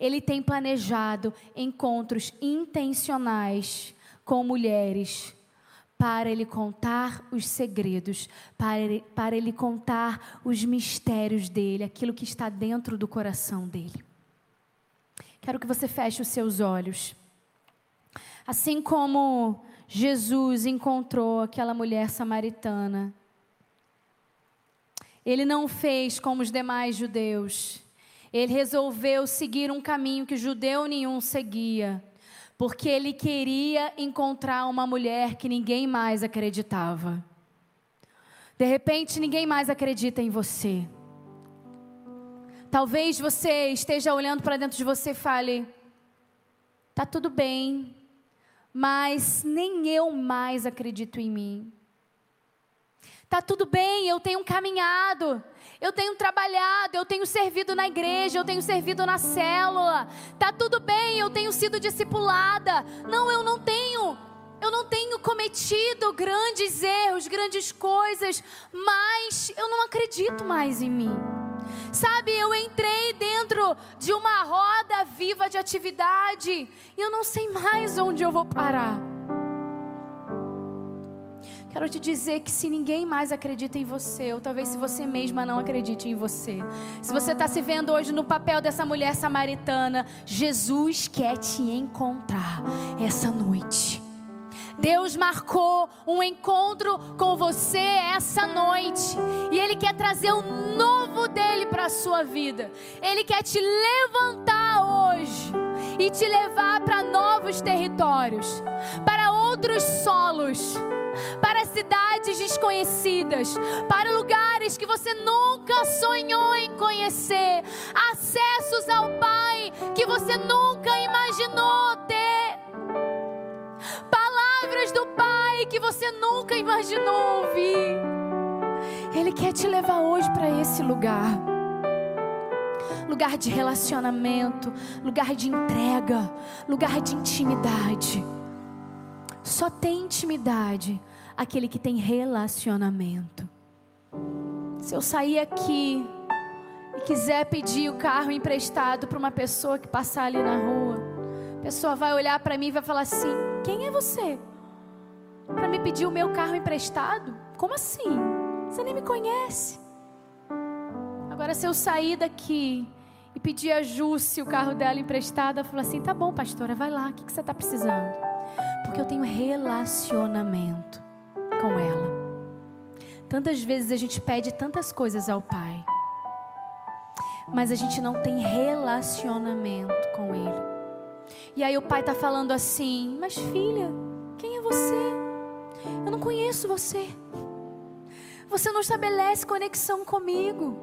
Ele tem planejado encontros intencionais com mulheres para ele contar os segredos, para ele, para ele contar os mistérios dele, aquilo que está dentro do coração dele. Quero que você feche os seus olhos. Assim como Jesus encontrou aquela mulher samaritana, ele não fez como os demais judeus. Ele resolveu seguir um caminho que judeu nenhum seguia, porque ele queria encontrar uma mulher que ninguém mais acreditava. De repente, ninguém mais acredita em você. Talvez você esteja olhando para dentro de você e fale: tá tudo bem, mas nem eu mais acredito em mim. Tá tudo bem, eu tenho caminhado, eu tenho trabalhado, eu tenho servido na igreja, eu tenho servido na célula. Tá tudo bem, eu tenho sido discipulada. Não, eu não tenho. Eu não tenho cometido grandes erros, grandes coisas, mas eu não acredito mais em mim. Sabe, eu entrei dentro de uma roda viva de atividade e eu não sei mais onde eu vou parar. Quero te dizer que se ninguém mais acredita em você, ou talvez se você mesma não acredite em você, se você está se vendo hoje no papel dessa mulher samaritana, Jesus quer te encontrar essa noite. Deus marcou um encontro com você essa noite. E Ele quer trazer o novo dele para a sua vida. Ele quer te levantar hoje e te levar para novos territórios, para outros solos, para cidades desconhecidas, para lugares que você nunca sonhou em conhecer, acessos ao Pai que você nunca imaginou ter palavras do Pai que você nunca imaginou ouvir. Ele quer te levar hoje para esse lugar. Lugar de relacionamento, lugar de entrega, lugar de intimidade. Só tem intimidade aquele que tem relacionamento. Se eu sair aqui e quiser pedir o carro emprestado para uma pessoa que passar ali na rua, a pessoa vai olhar para mim e vai falar assim: Quem é você? para me pedir o meu carro emprestado? Como assim? Você nem me conhece. Agora, se eu sair daqui e pedir a Jússi o carro dela emprestado, ela fala assim: tá bom, pastora, vai lá, o que, que você está precisando? Porque eu tenho relacionamento com ela. Tantas vezes a gente pede tantas coisas ao Pai, mas a gente não tem relacionamento com Ele. E aí o Pai está falando assim: mas filha, quem é você? Eu não conheço você. Você não estabelece conexão comigo.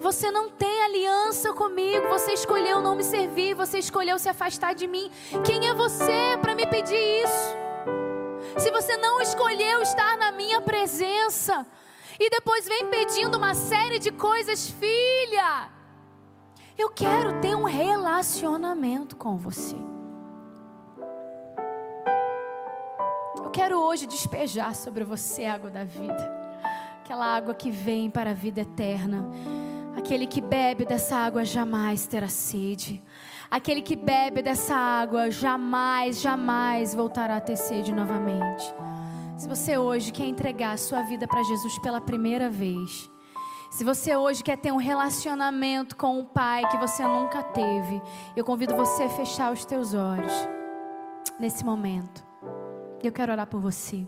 Você não tem aliança comigo. Você escolheu não me servir. Você escolheu se afastar de mim. Quem é você para me pedir isso? Se você não escolheu estar na minha presença e depois vem pedindo uma série de coisas, filha, eu quero ter um relacionamento com você. quero hoje despejar sobre você a água da vida, aquela água que vem para a vida eterna. Aquele que bebe dessa água jamais terá sede. Aquele que bebe dessa água jamais, jamais voltará a ter sede novamente. Se você hoje quer entregar a sua vida para Jesus pela primeira vez, se você hoje quer ter um relacionamento com o Pai que você nunca teve, eu convido você a fechar os teus olhos nesse momento. Eu quero orar por você.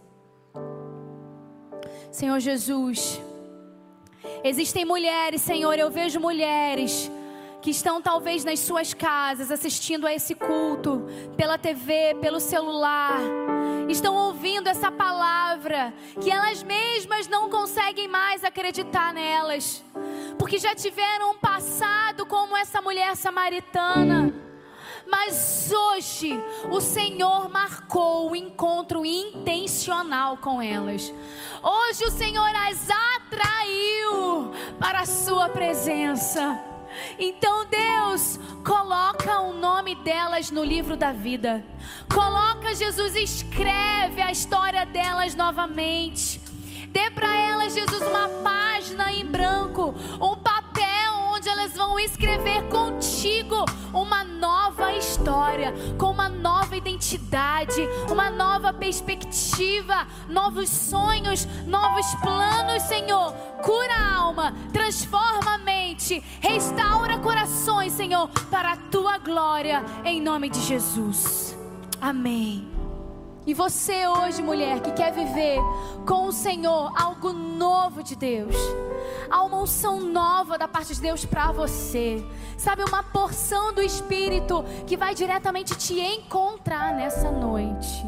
Senhor Jesus, existem mulheres, Senhor, eu vejo mulheres que estão talvez nas suas casas assistindo a esse culto, pela TV, pelo celular, estão ouvindo essa palavra, que elas mesmas não conseguem mais acreditar nelas, porque já tiveram um passado como essa mulher samaritana mas hoje o Senhor marcou o encontro intencional com elas. Hoje o Senhor as atraiu para a sua presença. Então Deus coloca o nome delas no livro da vida. Coloca Jesus escreve a história delas novamente. Dê para elas Jesus uma página em branco, um papel elas vão escrever contigo uma nova história, com uma nova identidade, uma nova perspectiva, novos sonhos, novos planos, Senhor. Cura a alma, transforma a mente, restaura corações, Senhor, para a tua glória, em nome de Jesus. Amém. E você hoje, mulher, que quer viver com o Senhor algo novo de Deus, há uma unção nova da parte de Deus para você, sabe, uma porção do Espírito que vai diretamente te encontrar nessa noite.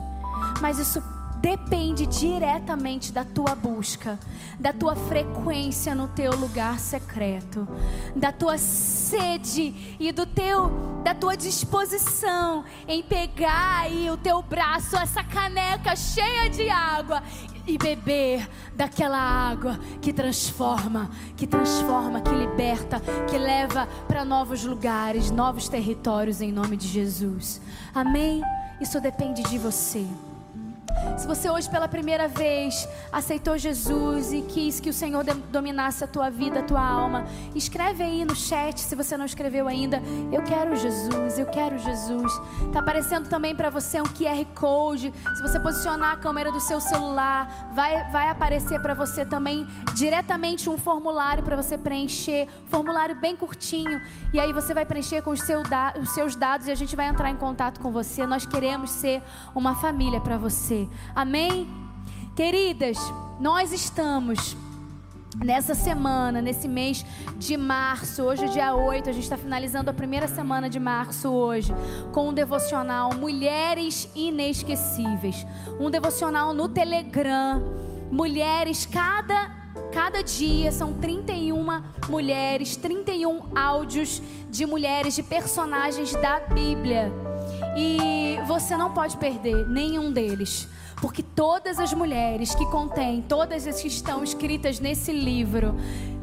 Mas isso depende diretamente da tua busca, da tua frequência no teu lugar secreto, da tua sede e do teu da tua disposição em pegar aí o teu braço, essa caneca cheia de água e beber daquela água que transforma, que transforma, que liberta, que leva para novos lugares, novos territórios em nome de Jesus. Amém? Isso depende de você. Se você hoje pela primeira vez aceitou Jesus e quis que o Senhor dominasse a tua vida, a tua alma, escreve aí no chat se você não escreveu ainda. Eu quero Jesus, eu quero Jesus. Tá aparecendo também para você um QR Code. Se você posicionar a câmera do seu celular, vai vai aparecer para você também diretamente um formulário para você preencher, formulário bem curtinho. E aí você vai preencher com os, seu os seus dados e a gente vai entrar em contato com você. Nós queremos ser uma família para você. Amém? Queridas, nós estamos nessa semana, nesse mês de março, hoje é dia 8, a gente está finalizando a primeira semana de março hoje, com um devocional Mulheres Inesquecíveis. Um devocional no Telegram. Mulheres, cada Cada dia são 31 mulheres, 31 áudios de mulheres, de personagens da Bíblia. E você não pode perder nenhum deles. Porque todas as mulheres que contêm, todas as que estão escritas nesse livro,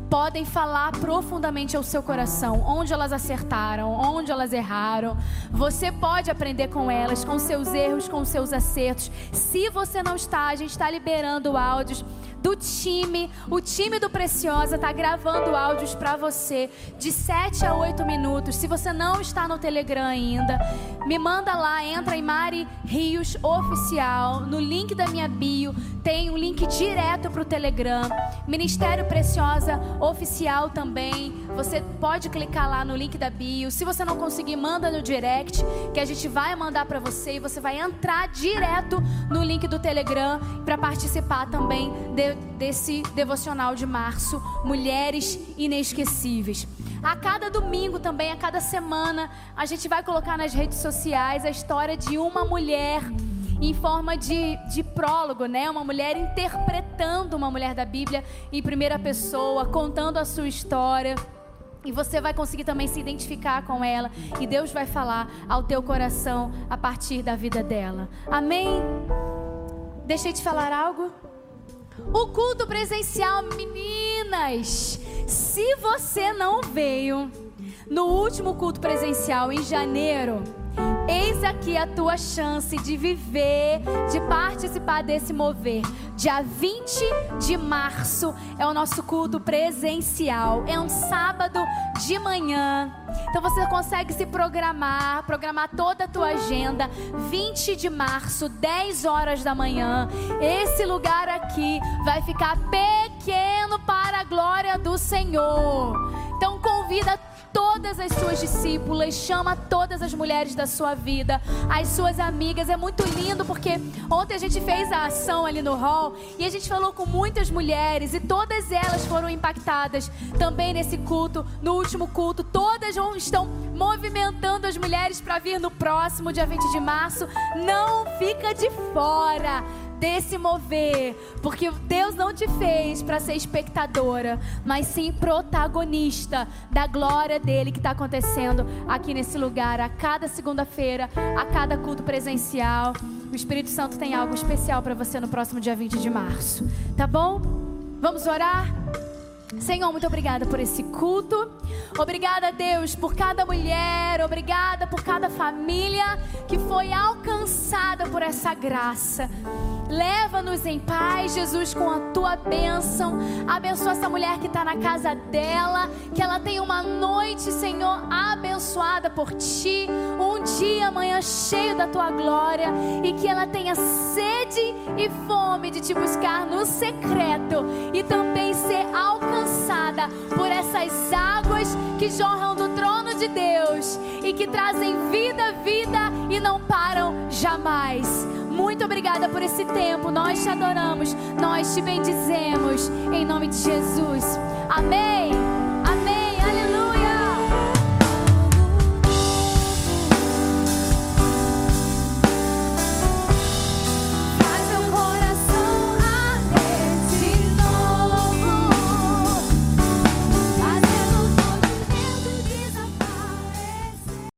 podem falar profundamente ao seu coração, onde elas acertaram, onde elas erraram. Você pode aprender com elas, com seus erros, com seus acertos. Se você não está, a gente está liberando áudios do time. O time do Preciosa está gravando áudios para você de 7 a 8 minutos. Se você não está no Telegram ainda, me manda lá, entra em Mari Rios Oficial. No link da minha bio tem um link direto para o Telegram. Ministério Preciosa Oficial também. Você pode clicar lá no link da bio. Se você não conseguir, manda no direct que a gente vai mandar para você e você vai entrar direto no link do Telegram para participar também de, desse devocional de março, Mulheres Inesquecíveis. A cada domingo também, a cada semana, a gente vai colocar nas redes sociais a história de uma mulher em forma de, de prólogo, né? Uma mulher interpretando uma mulher da Bíblia em primeira pessoa, contando a sua história. E você vai conseguir também se identificar com ela. E Deus vai falar ao teu coração a partir da vida dela. Amém? Deixei de falar algo? O culto presencial, meninas. Se você não veio no último culto presencial em janeiro, Eis aqui a tua chance de viver, de participar desse mover. Dia 20 de março é o nosso culto presencial. É um sábado de manhã. Então você consegue se programar, programar toda a tua agenda. 20 de março, 10 horas da manhã. Esse lugar aqui vai ficar pequeno para a glória do Senhor. Então convida todas as suas discípulas, chama todas as mulheres da sua vida, as suas amigas. É muito lindo porque ontem a gente fez a ação ali no hall e a gente falou com muitas mulheres e todas elas foram impactadas também nesse culto, no último culto. Todas estão movimentando as mulheres para vir no próximo dia 20 de março. Não fica de fora desse mover, porque Deus não te fez para ser espectadora, mas sim protagonista da glória dele que está acontecendo aqui nesse lugar, a cada segunda-feira, a cada culto presencial. O Espírito Santo tem algo especial para você no próximo dia 20 de março, tá bom? Vamos orar? Senhor, muito obrigada por esse culto. Obrigada, Deus, por cada mulher. Obrigada por cada família que foi alcançada por essa graça. Leva-nos em paz, Jesus, com a tua bênção. Abençoa essa mulher que está na casa dela. Que ela tenha uma noite, Senhor, abençoada por ti. Um dia, amanhã, cheio da tua glória. E que ela tenha sede e fome de te buscar no secreto. E também ser alcançada por essas águas que jorram do trono de Deus e que trazem vida, vida e não param jamais. Muito obrigada por esse tempo. Nós te adoramos, nós te bendizemos em nome de Jesus. Amém.